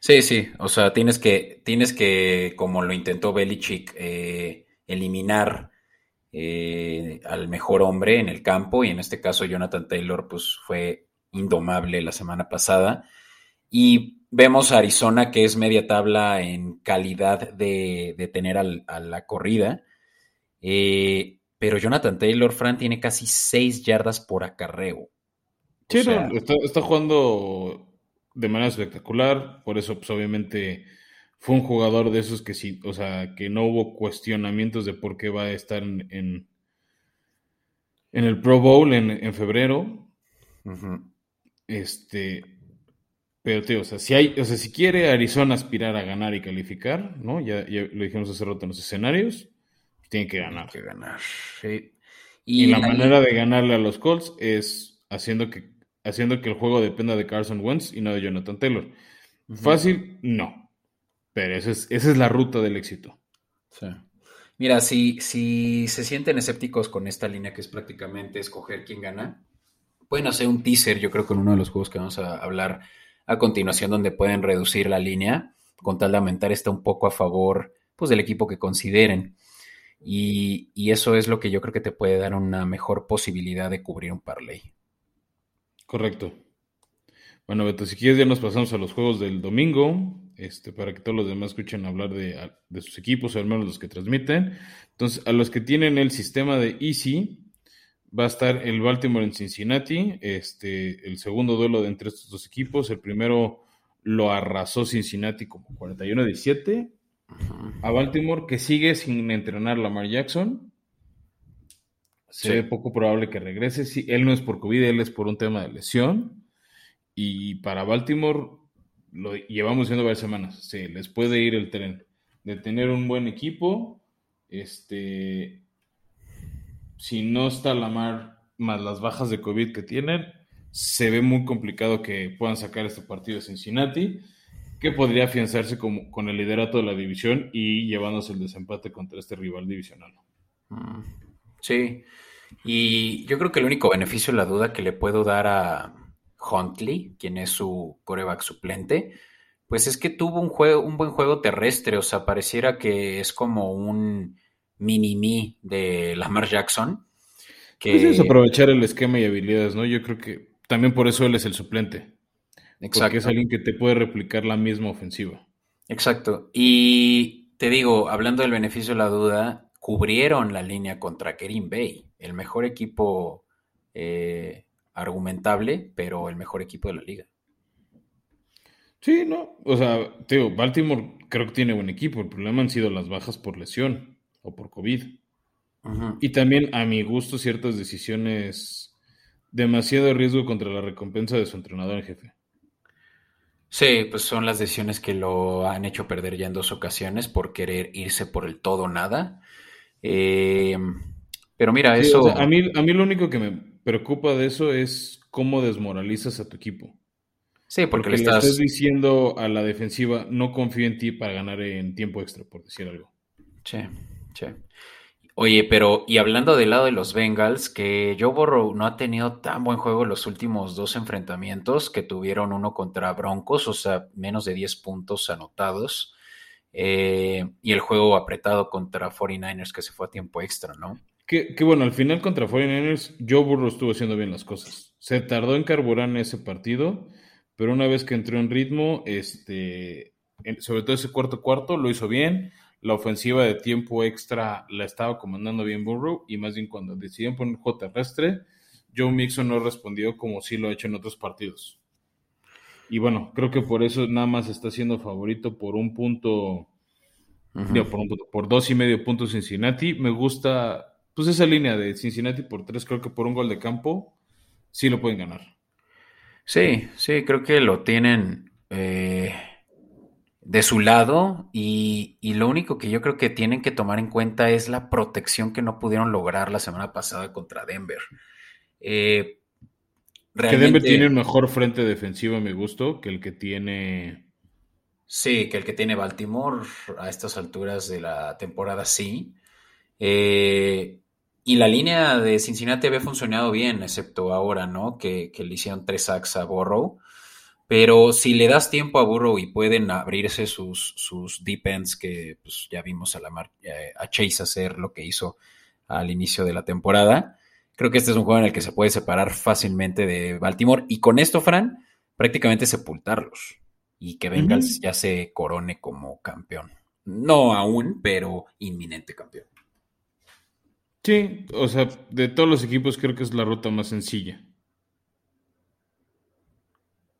Sí, sí, o sea, tienes que, tienes que, como lo intentó Belichick, eh, eliminar eh, al mejor hombre en el campo y en este caso Jonathan Taylor pues fue indomable la semana pasada y vemos a Arizona que es media tabla en calidad de, tener a la corrida eh, pero Jonathan Taylor, Fran, tiene casi 6 yardas por acarreo. Sí, está, jugando de manera espectacular, por eso pues obviamente fue un jugador de esos que sí, o sea, que no hubo cuestionamientos de por qué va a estar en, en, el Pro Bowl en, febrero. Este, pero tío, o sea, si hay, o sea, si quiere Arizona aspirar a ganar y calificar, ¿no? Ya, lo dijimos hace rato en los escenarios, tiene que ganar. Tiene que ganar. Y, la manera de ganarle a los Colts es haciendo que, haciendo que el juego dependa de Carson Wentz y no de Jonathan Taylor. Fácil, no. Pero esa es, esa es la ruta del éxito. Sí. Mira, si, si se sienten escépticos con esta línea que es prácticamente escoger quién gana, pueden hacer un teaser, yo creo, con uno de los juegos que vamos a hablar a continuación, donde pueden reducir la línea con tal de aumentar esta un poco a favor pues, del equipo que consideren. Y, y, eso es lo que yo creo que te puede dar una mejor posibilidad de cubrir un parlay. Correcto. Bueno, Beto, si quieres ya nos pasamos a los juegos del domingo este, para que todos los demás escuchen hablar de, sus equipos, al menos los que transmiten. Entonces, a los que tienen el sistema de Easy, va a estar el Baltimore en Cincinnati, este, el segundo duelo de entre estos dos equipos. El primero lo arrasó Cincinnati como 41-17. A Baltimore, que sigue sin entrenar Lamar Jackson. Se ve poco probable que regrese. Si él no es por COVID, él es por un tema de lesión. Y para Baltimore, lo llevamos viendo varias semanas, se les puede ir el tren de tener un buen equipo, este, si no está la mar más las bajas de COVID que tienen, se ve muy complicado que puedan sacar este partido de Cincinnati, que podría afianzarse como, con el liderato de la división y llevándose el desempate contra este rival divisional. Mm, sí, y yo creo que el único beneficio, la duda que le puedo dar a, Huntley, quien es su coreback suplente, pues es que tuvo un, juego, un buen juego terrestre, o sea, pareciera que es como un mini-me de Lamar Jackson. Que... Pues es aprovechar el esquema y habilidades, ¿no? Yo creo que también por eso él es el suplente. Exacto. Porque es alguien que te puede replicar la misma ofensiva. Exacto. Y te digo, hablando del beneficio de la duda, cubrieron la línea contra Kerim Bay, el mejor equipo eh, argumentable, pero el mejor equipo de la liga. Sí, no, o sea, Teo, Baltimore creo que tiene buen equipo, el problema han sido las bajas por lesión o por COVID. Y también, a mi gusto, ciertas decisiones demasiado riesgo contra la recompensa de su entrenador en jefe. Sí, pues son las decisiones que lo han hecho perder ya en dos ocasiones por querer irse por el todo o nada. Eh, pero mira, eso. a, mí, a mí lo único que me preocupa de eso es cómo desmoralizas a tu equipo. Sí, porque, le, le estás... diciendo a la defensiva, no confío en ti para ganar en tiempo extra, por decir algo. Sí, sí. Oye, pero y hablando del lado de los Bengals, que Joe Burrow no ha tenido tan buen juego los últimos dos enfrentamientos que tuvieron uno contra Broncos, o sea, menos de 10 puntos anotados, eh, y el juego apretado contra 49ers que se fue a tiempo extra, ¿no? Que, bueno, al final contra 49ers, Joe Burrow estuvo haciendo bien las cosas. Se tardó en carburar en ese partido, pero una vez que entró en ritmo, este, sobre todo ese cuarto cuarto, lo hizo bien. La ofensiva de tiempo extra la estaba comandando bien Burrow y más bien cuando decidieron poner juego terrestre, Joe Mixon no respondió como sí lo ha hecho en otros partidos. Y bueno, creo que por eso nada más está siendo favorito por un punto, por, un punto por dos y medio puntos Cincinnati. Me gusta, pues esa línea de Cincinnati por tres, creo que por un gol de campo sí lo pueden ganar. Sí, sí, creo que lo tienen eh, de su lado y, lo único que yo creo que tienen que tomar en cuenta es la protección que no pudieron lograr la semana pasada contra Denver. Eh, Que Denver tiene un mejor frente defensivo, a mi gusto, que el que tiene... Sí, que el que tiene Baltimore a estas alturas de la temporada, sí. Eh, y la línea de Cincinnati había funcionado bien, excepto ahora, ¿no? Que, le hicieron tres sacks a Burrow. Pero si le das tiempo a Burrow y pueden abrirse sus, sus deep ends, que pues, ya vimos a, la eh, a Chase hacer lo que hizo al inicio de la temporada, creo que este es un juego en el que se puede separar fácilmente de Baltimore. Y con esto, Fran, prácticamente sepultarlos. Y que Bengals ya se corone como campeón. No aún, pero inminente campeón. Sí, o sea, de todos los equipos creo que es la ruta más sencilla.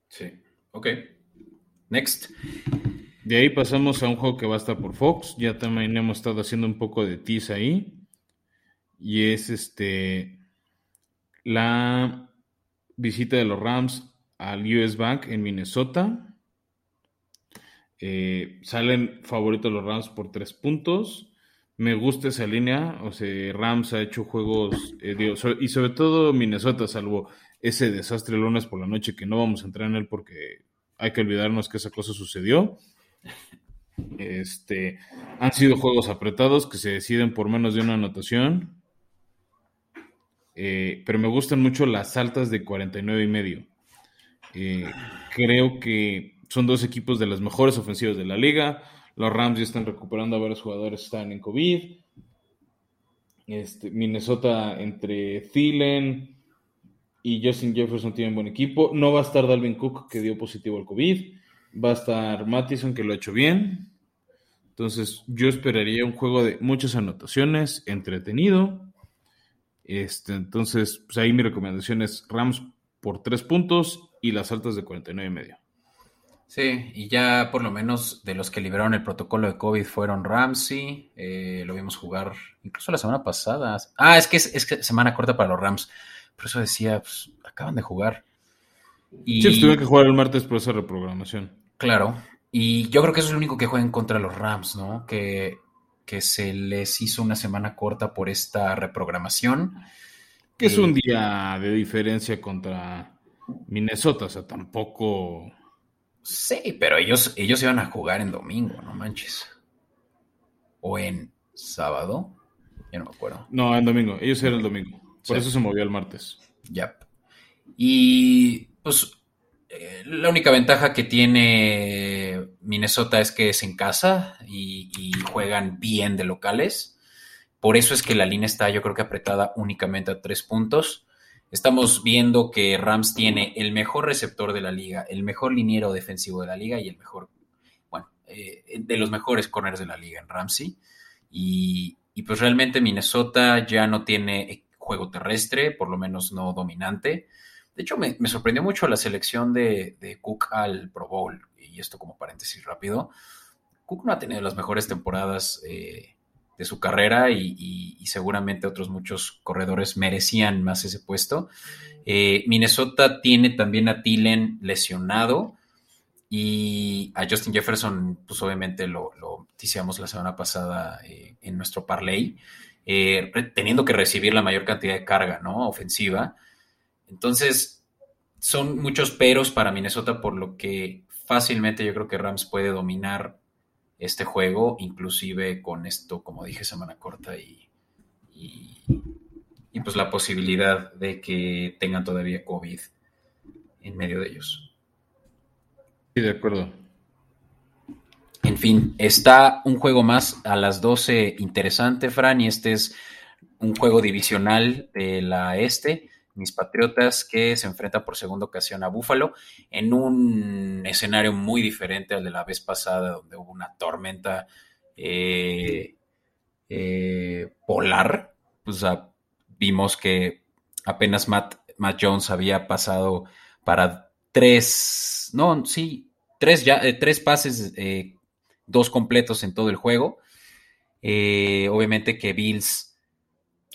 Sí, ok. Next. De ahí pasamos a un juego que va a estar por Fox. Ya también hemos estado haciendo un poco de tease ahí. Y es este la visita de los Rams al US Bank en Minnesota. Eh, salen favoritos los Rams por tres puntos. Me gusta esa línea, o sea, Rams ha hecho juegos, eh, y sobre todo Minnesota, salvo ese desastre el lunes por la noche, que no vamos a entrar en él porque hay que olvidarnos que esa cosa sucedió. Este, han sido juegos apretados que se deciden por menos de una anotación. Eh, pero me gustan mucho las altas de 49 y medio. Eh, creo que son dos equipos de las mejores ofensivas de la liga. Los Rams ya están recuperando a varios jugadores están en COVID. Este, Minnesota entre Thielen y Justin Jefferson tienen buen equipo. No va a estar Dalvin Cook, que dio positivo al COVID. Va a estar Mattison, que lo ha hecho bien. Entonces, yo esperaría un juego de muchas anotaciones, entretenido. Este, entonces, pues ahí mi recomendación es Rams por tres puntos y las altas de 49 y medio. Sí, y ya por lo menos de los que liberaron el protocolo de COVID fueron Ramsey, eh, lo vimos jugar incluso la semana pasada. Ah, es que es, que semana corta para los Rams. Por eso decía, pues, acaban de jugar. Y, sí, pues, tuvieron que jugar el martes por esa reprogramación. Claro, y yo creo que eso es lo único que juegan contra los Rams, ¿no? Que, que se les hizo una semana corta por esta reprogramación. Que es un día de diferencia contra Minnesota, o sea, tampoco Sí, pero ellos, ellos iban a jugar en domingo, no manches. O en sábado. Ya no me acuerdo. No, en domingo. Ellos eran el domingo. Por eso se movió el martes. Ya. Y pues eh, la única ventaja que tiene Minnesota es que es en casa y, y, juegan bien de locales. Por eso es que la línea está, yo creo que apretada únicamente a tres puntos. Estamos viendo que Rams tiene el mejor receptor de la liga, el mejor liniero defensivo de la liga y el mejor, bueno, eh, de los mejores corners de la liga en Ramsey. Y, pues realmente Minnesota ya no tiene juego terrestre, por lo menos no dominante. De hecho, me, sorprendió mucho la selección de, Cook al Pro Bowl. Y esto como paréntesis rápido. Cook no ha tenido las mejores temporadas eh, de su carrera y, seguramente otros muchos corredores merecían más ese puesto. Eh, Minnesota tiene también a Tillen lesionado y a Justin Jefferson, pues obviamente lo, lo la semana pasada eh, en nuestro parlay, eh, teniendo que recibir la mayor cantidad de carga ¿no? ofensiva. Entonces, son muchos peros para Minnesota, por lo que fácilmente yo creo que Rams puede dominar este juego, inclusive con esto, como dije, semana corta y, y, y pues la posibilidad de que tengan todavía COVID en medio de ellos. Sí, de acuerdo. En fin, está un juego más a las 12 interesante, Fran, y este es un juego divisional de la Este. Mis Patriotas que se enfrenta por segunda ocasión a Búfalo en un escenario muy diferente al de la vez pasada, donde hubo una tormenta eh, eh, polar. Pues vimos que apenas Matt, Matt Jones había pasado para tres, no, sí, tres, ya, eh, tres pases, dos completos en todo el juego. Obviamente que Bills,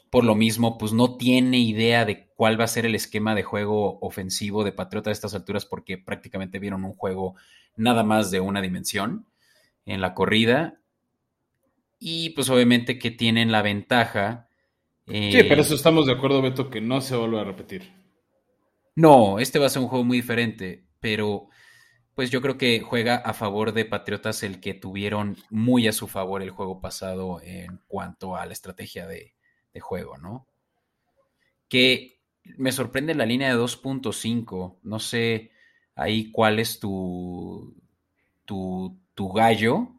por lo mismo, pues no tiene idea de cuál va a ser el esquema de juego ofensivo de Patriota a estas alturas porque prácticamente vieron un juego nada más de una dimensión en la corrida. Y pues obviamente que tienen la ventaja. Sí, pero eso estamos de acuerdo, Beto, que no se vuelve a repetir. No, este va a ser un juego muy diferente, pero pues yo creo que juega a favor de Patriotas el que tuvieron muy a su favor el juego pasado en cuanto a la estrategia de, de juego, ¿no? Que me sorprende la línea de 2.5, no sé ahí cuál es tu, tu, tu, gallo,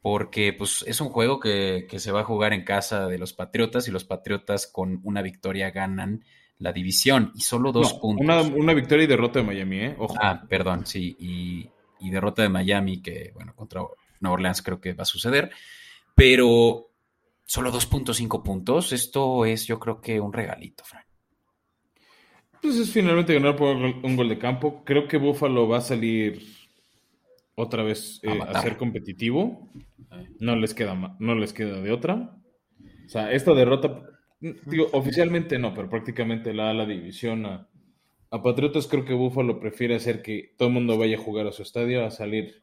porque pues es un juego que, que se va a jugar en casa de los Patriotas y los Patriotas con una victoria ganan la división y solo dos No, puntos. Una, una victoria y derrota de Miami, ¿eh? Ojo. Ah, perdón, sí, y, y derrota de Miami, que bueno, contra Nueva Orleans creo que va a suceder, pero solo 2.5 puntos, esto es yo creo que un regalito, Frank. Pues es finalmente ganar por un gol de campo. Creo que Buffalo va a salir otra vez A eh, a, ser competitivo. No les queda no les queda de otra. O sea, esta derrota, digo, oficialmente no, pero prácticamente la da la división a, a Patriotas. Creo que Buffalo prefiere hacer que todo el mundo vaya a jugar a su estadio, a salir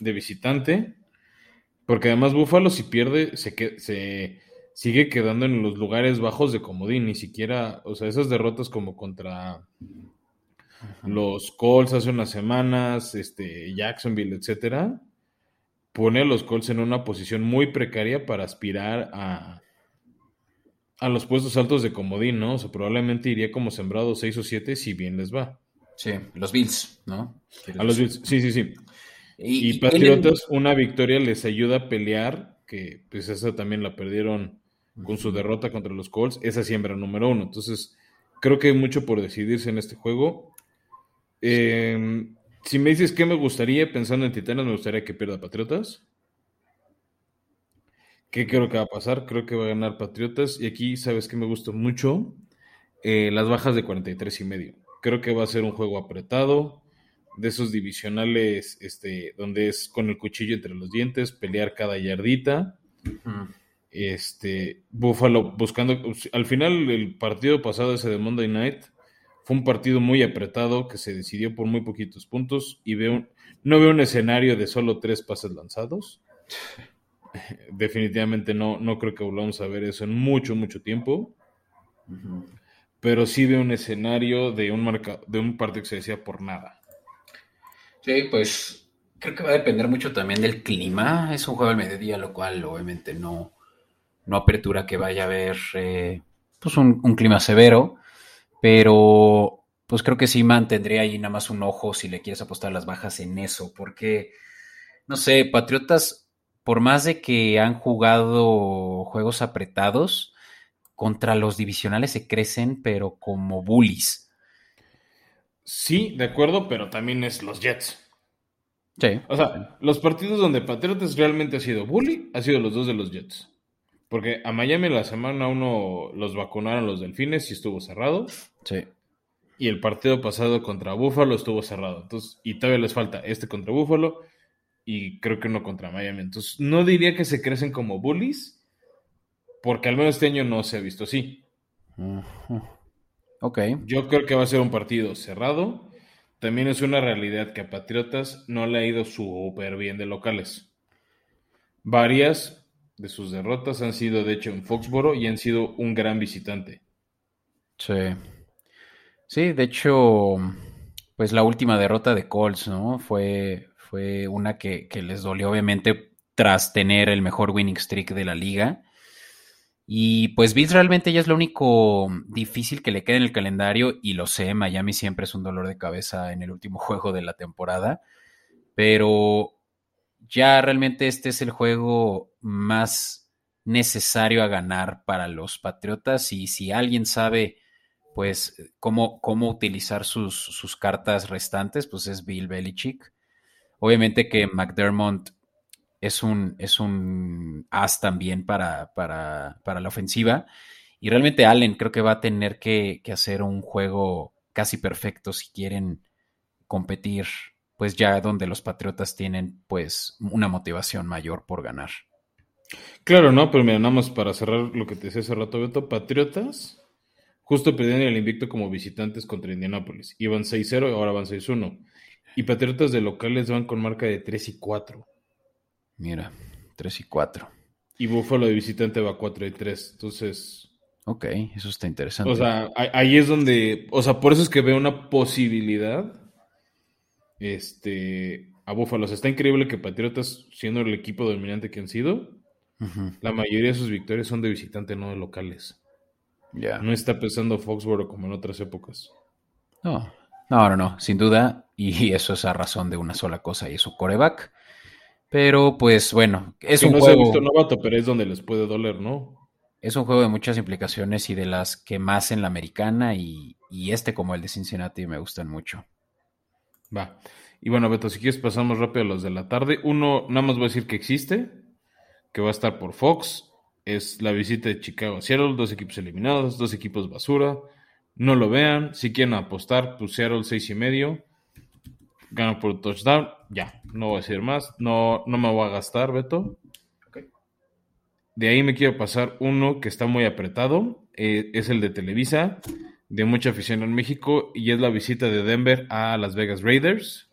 de visitante. Porque además Buffalo si pierde se, que- se sigue quedando en los lugares bajos de comodín, ni siquiera, o sea, esas derrotas como contra los Colts hace unas semanas, este, Jacksonville, etcétera, pone a los Colts en una posición muy precaria para aspirar a, a los puestos altos de comodín, ¿no? O sea, probablemente iría como sembrado 6 o 7 si bien les va. Sí, los Bills, ¿no? A los Bills, sí, sí, sí. Y, Patriotas, una victoria les ayuda a pelear, que pues esa también la perdieron con su derrota contra los Colts, esa siembra número uno. Entonces, creo que hay mucho por decidirse en este juego. Eh, si me dices qué me gustaría, pensando en Titanes, me gustaría que pierda Patriotas. ¿Qué creo que va a pasar? Creo que va a ganar Patriotas. Y aquí, ¿sabes qué me gustó mucho? Eh, las bajas de 43 y medio. Creo que va a ser un juego apretado, de esos divisionales, este, donde es con el cuchillo entre los dientes, pelear cada yardita. Este, Buffalo buscando. Al final, el partido pasado, ese de Monday Night, fue un partido muy apretado que se decidió por muy poquitos puntos. Y veo, no veo un escenario de solo tres pases lanzados. Definitivamente no, no creo que volvamos a ver eso en mucho, mucho tiempo. Pero sí veo un escenario de un, marca, de un partido que se decía por nada. Sí, pues creo que va a depender mucho también del clima. Es un juego al mediodía, lo cual obviamente no, no apertura que vaya a haber eh, pues un, un clima severo, pero pues creo que sí mantendría ahí nada más un ojo si le quieres apostar las bajas en eso, porque no sé, Patriotas, por más de que han jugado juegos apretados, contra los divisionales se crecen, pero como bullies. Sí, de acuerdo, pero también es los Jets. Sí. O sea, los partidos donde Patriotas realmente ha sido bully, ha sido los dos de los Jets. Porque a Miami la semana uno los vacunaron los delfines y estuvo cerrado. Sí. Y el partido pasado contra Buffalo estuvo cerrado. Entonces, y todavía les falta este contra Buffalo y creo que uno contra Miami. Entonces, no diría que se crecen como bullies, porque al menos este año no se ha visto así. Ujú. Ok. Yo creo que va a ser un partido cerrado. También es una realidad que a Patriotas no le ha ido súper bien de locales. Varias de sus derrotas han sido, de hecho, en Foxboro y han sido un gran visitante. Sí. Sí, de hecho, pues la última derrota de Colts, ¿no? Fue, fue una que, que les dolió, obviamente, tras tener el mejor winning streak de la liga. Y pues Bills realmente ya es lo único difícil que le queda en el calendario y lo sé, Miami siempre es un dolor de cabeza en el último juego de la temporada, pero ya realmente este es el juego más necesario a ganar para los Patriotas y si alguien sabe pues cómo, cómo utilizar sus, sus cartas restantes, pues es Bill Belichick. Obviamente que McDermott es un, es un as también para, para, para, la ofensiva. Y realmente Allen creo que va a tener que, hacer un juego casi perfecto si quieren competir, pues ya donde los Patriotas tienen pues una motivación mayor por ganar. Claro, no, pero mira, nada más para cerrar lo que te decía hace rato, Beto, Patriotas justo perdieron el invicto como visitantes contra Indianapolis. Iban 6-0 y ahora van 6-1. Y Patriotas de locales van con marca de 3 y 4. Mira, 3 y 4. Y Buffalo de visitante va 4 y 3. Entonces. Ok, eso está interesante. O sea, ahí es donde. O sea, por eso es que veo una posibilidad. Este. A Buffalo. O sea, está increíble que Patriotas, siendo el equipo dominante que han sido, la mayoría de sus victorias son de visitante, no de locales. Ya. No está pensando Foxborough como en otras épocas. No, no, no, no, sin duda. Y eso es a razón de una sola cosa, y es su coreback. Pero pues bueno, es que un no juego. Se ha visto novato, pero es donde les puede doler, ¿no? Es un juego de muchas implicaciones y de las que más en la americana y, y este como el de Cincinnati me gustan mucho. Va. Y bueno, Beto, si quieres pasamos rápido a los de la tarde. Uno, nada más voy a decir que existe, que va a estar por Fox. Es la visita de Chicago a Seattle, dos equipos eliminados, dos equipos basura. No lo vean. Si quieren apostar, pues Seattle seis y medio gana por touchdown. Ya, no voy a decir más. No, no me voy a gastar, Beto. Okay. De ahí me quiero pasar uno que está muy apretado. Eh, es el de Televisa, de mucha afición en México, y es la visita de Denver a Las Vegas Raiders.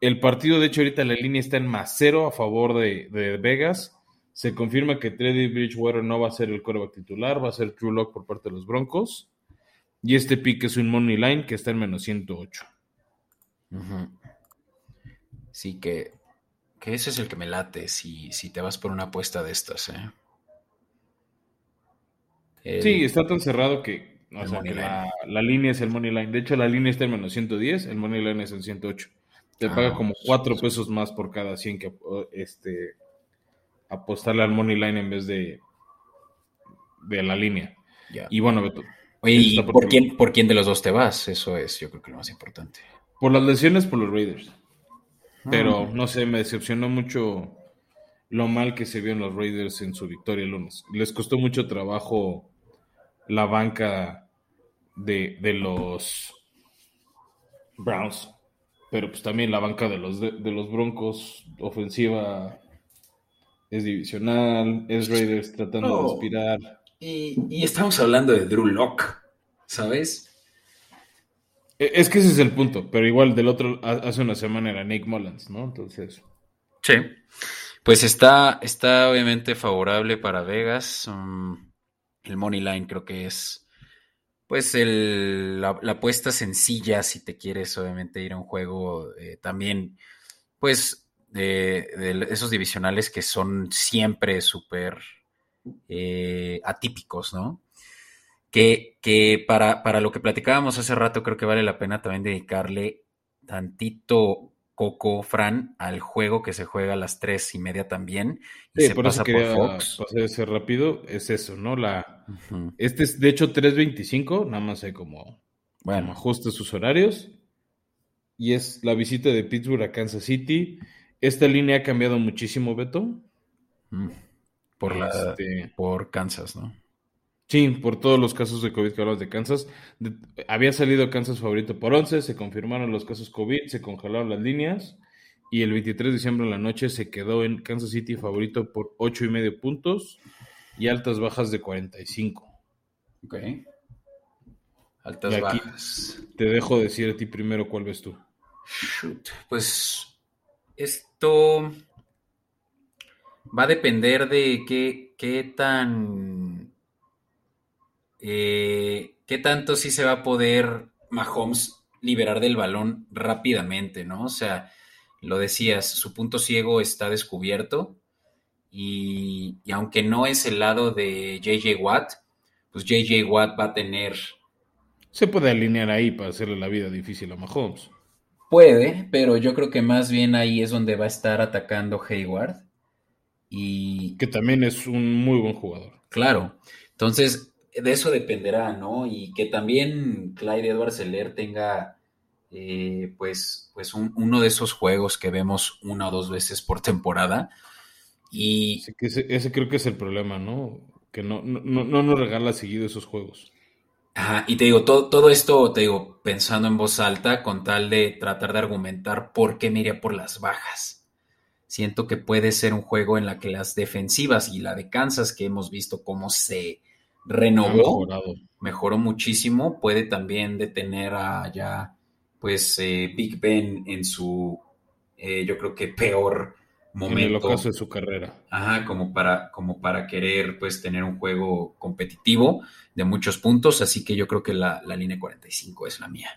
El partido, de hecho, ahorita la línea está en más cero a favor de, de Vegas. Se confirma que Teddy Bridgewater no va a ser el coreback titular, va a ser True Lock por parte de los Broncos. Y este pick es un money line que está en menos 108. Uh -huh. Sí, que, que, ese es el que me late si, si te vas por una apuesta de estas. ¿eh? El, sí, está tan cerrado que, o sea, que la, la, línea es el money line. De hecho, la línea está en menos 110, el money line es en 108. Te ah, paga como 4 pesos más por cada 100 que este, apostarle al money line en vez de, de la línea. Yeah. Y bueno, Beto. Oye, ¿y por quién, por quién de los dos te vas? Eso es, yo creo que lo más importante. Por las lesiones, por los Raiders. Pero no sé, me decepcionó mucho lo mal que se vio en los Raiders en su victoria el lunes. Les costó mucho trabajo la banca de, de los Browns. Pero pues también la banca de los, de, de los Broncos, ofensiva es divisional, es Raiders tratando de aspirar. Y, y estamos hablando de Drew Lock, ¿sabes? E- Es que ese es el punto, pero igual del otro, ha- hace una semana era Nick Mullins, ¿no? Entonces, Sí. Pues está, está obviamente favorable para Vegas. Um, el Money Line creo que es pues el, la, la apuesta sencilla si te quieres obviamente ir a un juego eh, también pues de, de esos divisionales que son siempre súper eh, atípicos, ¿no? Que, que para, para lo que platicábamos hace rato creo que vale la pena también dedicarle tantito Coco Fran al juego que se juega a las tres y media también y sí, se por eso pasa por quería Fox. pasar ese rápido, es eso, ¿no? La, este es de hecho 3.25, nada más hay como, como Bueno, ajuste sus horarios. Y es la visita de Pittsburgh a Kansas City. Esta línea ha cambiado muchísimo, Beto. mm, por, la, Este, por Kansas, ¿no? Sí, por todos los casos de COVID que hablamos de Kansas. De- había salido Kansas favorito por 11, se confirmaron los casos COVID, se congelaron las líneas y el 23 de diciembre en la noche se quedó en Kansas City favorito por 8 y medio puntos y altas bajas de 45. Ok. Altas Y aquí- bajas. Te dejo decir a ti primero cuál ves tú. Shoot. Pues esto va a depender de qué, qué tan. Eh, qué tanto sí se va a poder Mahomes liberar del balón rápidamente, ¿no? O sea, lo decías, su punto ciego está descubierto y, y aunque no es el lado de JJ Watt, pues JJ Watt va a tener... Se puede alinear ahí para hacerle la vida difícil a Mahomes. Puede, pero yo creo que más bien ahí es donde va a estar atacando Hayward. Y Que también es un muy buen jugador. claro, entonces de eso dependerá, ¿no? Y que también Clyde Edwards Seller tenga eh, pues, pues un- uno de esos juegos que vemos una o dos veces por temporada. Y que ese, ese creo que es el problema, ¿no? Que no, no, no no nos regala seguido esos juegos. Ajá, y te digo, todo, todo esto, te digo, pensando en voz alta, con tal de tratar de argumentar por qué me iría por las bajas. Siento que puede ser un juego en la que las defensivas y la de Kansas, que hemos visto cómo se renovó, mejoró muchísimo, puede también detener a ya, pues, eh, Big Ben en su, eh, yo creo que peor En el momento. ocaso de su carrera. Ajá, como para, como para querer pues tener un juego competitivo de muchos puntos, así que yo creo que la, la línea 45 es la mía.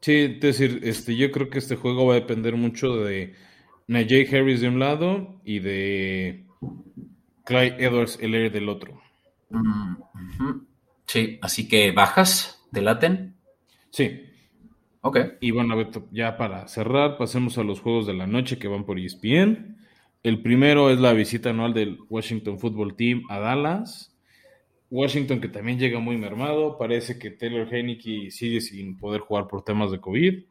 Sí, es decir, este, yo creo que este juego va a depender mucho de Najee Harris de un lado y de Clyde Edwards Heller del otro. Mm. Sí, así que bajas de Laten. Sí, Ok. y bueno, ya para cerrar, pasemos a los juegos de la noche que van por ESPN. El primero es la visita anual del Washington Football Team a Dallas. Washington que también llega muy mermado. Parece que Taylor Heineke sigue sin poder jugar por temas de COVID.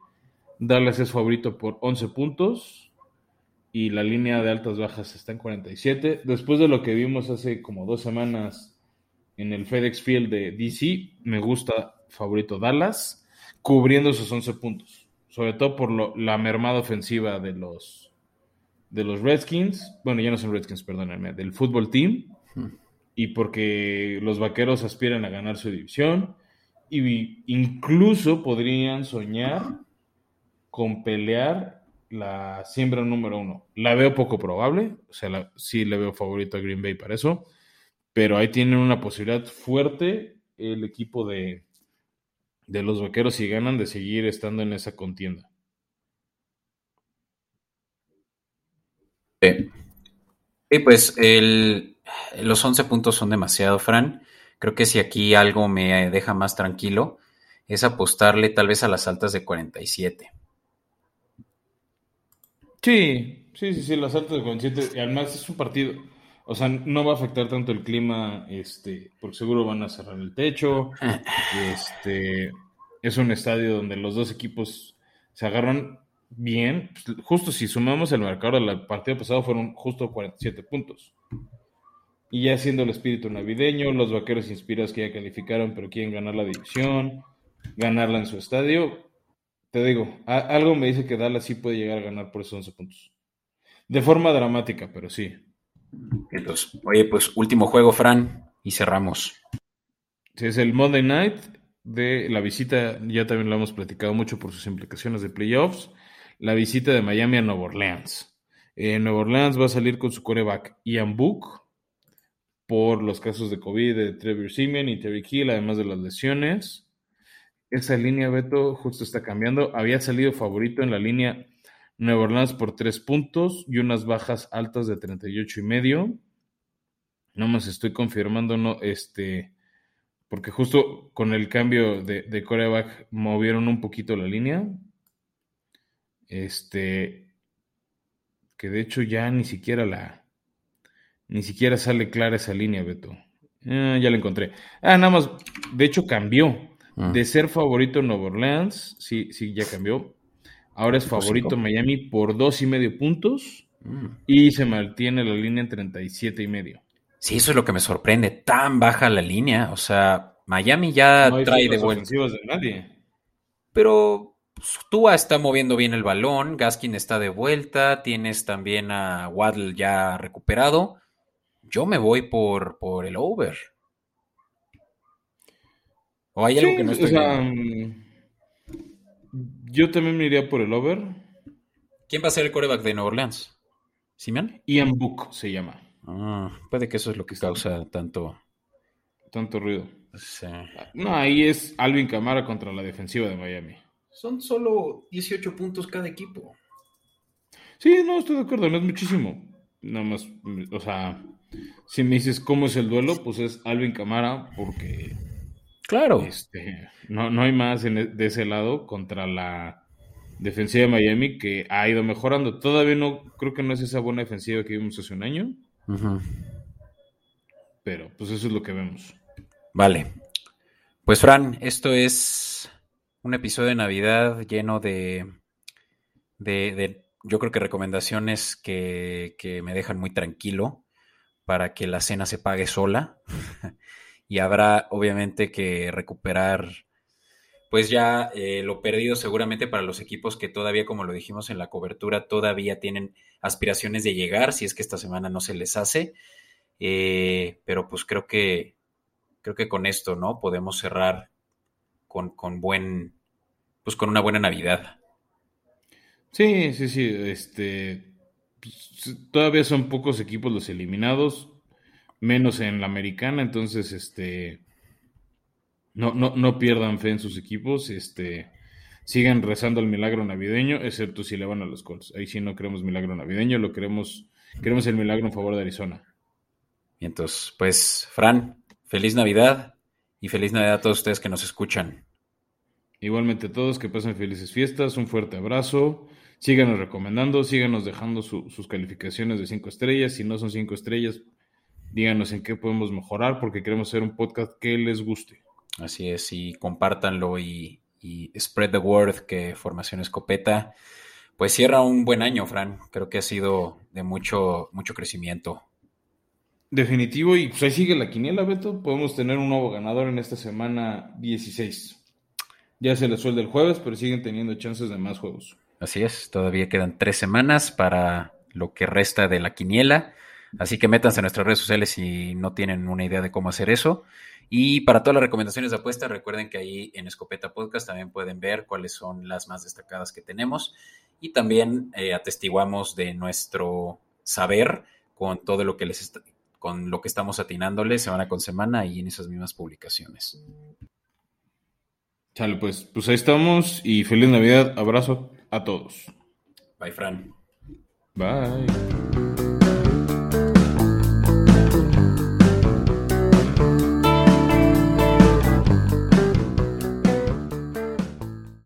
Dallas es favorito por 11 puntos y la línea de altas bajas está en 47. Después de lo que vimos hace como dos semanas en el FedEx Field de DC, me gusta favorito Dallas, cubriendo esos 11 puntos. Sobre todo por lo- la mermada ofensiva de los, de los Redskins. Bueno, ya no son Redskins, perdónenme, del fútbol team. Y porque los vaqueros aspiran a ganar su división. Y incluso podrían soñar con pelear la siembra número uno. La veo poco probable, o sea, la- sí le veo favorito a Green Bay para eso, pero ahí tienen una posibilidad fuerte el equipo de, de los vaqueros si ganan de seguir estando en esa contienda. Sí. Sí, pues el, los 11 puntos son demasiado, Fran. Creo que si aquí algo me deja más tranquilo es apostarle tal vez a las altas de 47. Sí, sí, sí, sí, las altas de 47, y además es un partido, o sea, no va a afectar tanto el clima, este, porque seguro van a cerrar el techo, este, es un estadio donde los dos equipos se agarran bien, pues, justo si sumamos el marcador del partido pasado fueron justo 47 puntos. Y ya siendo el espíritu navideño, los vaqueros inspirados que ya calificaron, pero quieren ganar la división, ganarla en su estadio, te digo, algo me dice que Dallas sí puede llegar a ganar por esos 11 puntos. De forma dramática, pero sí. Entonces, oye, pues último juego, Fran, y cerramos. Es el Monday Night de la visita, ya también lo hemos platicado mucho por sus implicaciones de playoffs, la visita de Miami a Nueva Orleans. Eh, Nueva Orleans va a salir con su coreback Ian Book por los casos de COVID de Trevor Simeon y Terry Hill, además de las lesiones. Esa línea, Beto, justo está cambiando. Había salido favorito en la línea Nueva Orleans por tres puntos y unas bajas altas de 38 y medio. No más estoy confirmando, no, este, porque justo con el cambio de, de coreback movieron un poquito la línea. Este, que de hecho ya ni siquiera la, ni siquiera sale clara esa línea, Beto. Ah, ya la encontré. Ah, nada más, de hecho cambió. De ser favorito Nueva Orleans, sí, sí, ya cambió. Ahora es favorito cinco. Miami por dos y medio puntos Mm. y se mantiene la línea en 37 y medio. Sí, eso es lo que me sorprende, tan baja la línea. O sea, Miami ya No hay trae de vuelta. de nadie. Pero pues, Tua está moviendo bien el balón, Gaskin está de vuelta, tienes también a Waddle ya recuperado. Yo me voy por, por el over. ¿O hay algo que no o estoy sea, viendo? Yo también me iría por el over. ¿Quién va a ser el coreback de Nueva Orleans? ¿Simeon? Ian Book se llama. Ah, puede que eso es lo que causa tanto. Tanto ruido. No, ahí es Alvin Camara contra la defensiva de Miami. Son solo 18 puntos cada equipo. Sí, no, estoy de acuerdo, no es muchísimo. Nada más, o sea, si me dices cómo es el duelo, pues es Alvin Camara, porque. Claro. Este, no, no hay más e, de ese lado contra la defensiva de Miami que ha ido mejorando. Todavía no, creo que no es esa buena defensiva que vimos hace un año. Pero pues eso es lo que vemos. Vale. Pues Fran, esto es un episodio de Navidad lleno de, de, yo creo que recomendaciones que, que, me dejan muy tranquilo para que la cena se pague sola. y habrá obviamente que recuperar pues ya eh, lo perdido seguramente para los equipos que todavía, como lo dijimos en la cobertura, todavía tienen aspiraciones de llegar, si es que esta semana no se les hace. Eh, pero pues creo que creo que con esto, ¿no? Podemos cerrar con, con buen, pues con una buena Navidad. Sí, sí, sí. Este pues, todavía son pocos equipos los eliminados, menos en la americana, entonces este no, no, no pierdan fe en sus equipos, este, sigan rezando el milagro navideño, excepto si le van a los Colts. Ahí sí no queremos milagro navideño, lo queremos, queremos el milagro en favor de Arizona. Y entonces, pues, Fran, feliz Navidad y feliz Navidad a todos ustedes que nos escuchan. Igualmente a todos, que pasen felices fiestas, un fuerte abrazo. Síganos recomendando, síganos dejando sus calificaciones de cinco estrellas. Si no son cinco estrellas, díganos en qué podemos mejorar porque queremos hacer un podcast que les guste. Así es, y compártanlo y, spread the word que Formación Escopeta pues cierra un buen año, Fran. Creo que ha sido de mucho, mucho crecimiento. Definitivo, y pues ahí sigue la quiniela, Beto. Podemos tener un nuevo ganador en esta semana 16. Ya se les suelda el jueves, pero siguen teniendo chances de más juegos. Así es, todavía quedan tres semanas para lo que resta de la quiniela. Así que métanse a nuestras redes sociales si no tienen una idea de cómo hacer eso. Y para todas las recomendaciones de apuesta, recuerden que ahí en Escopeta Podcast también pueden ver cuáles son las más destacadas que tenemos. Y también eh, atestiguamos de nuestro saber con todo lo que les con lo que estamos atinándoles semana con semana y en esas mismas publicaciones. Chale, pues, pues ahí estamos y feliz Navidad. Abrazo a todos. Bye, Fran. Bye.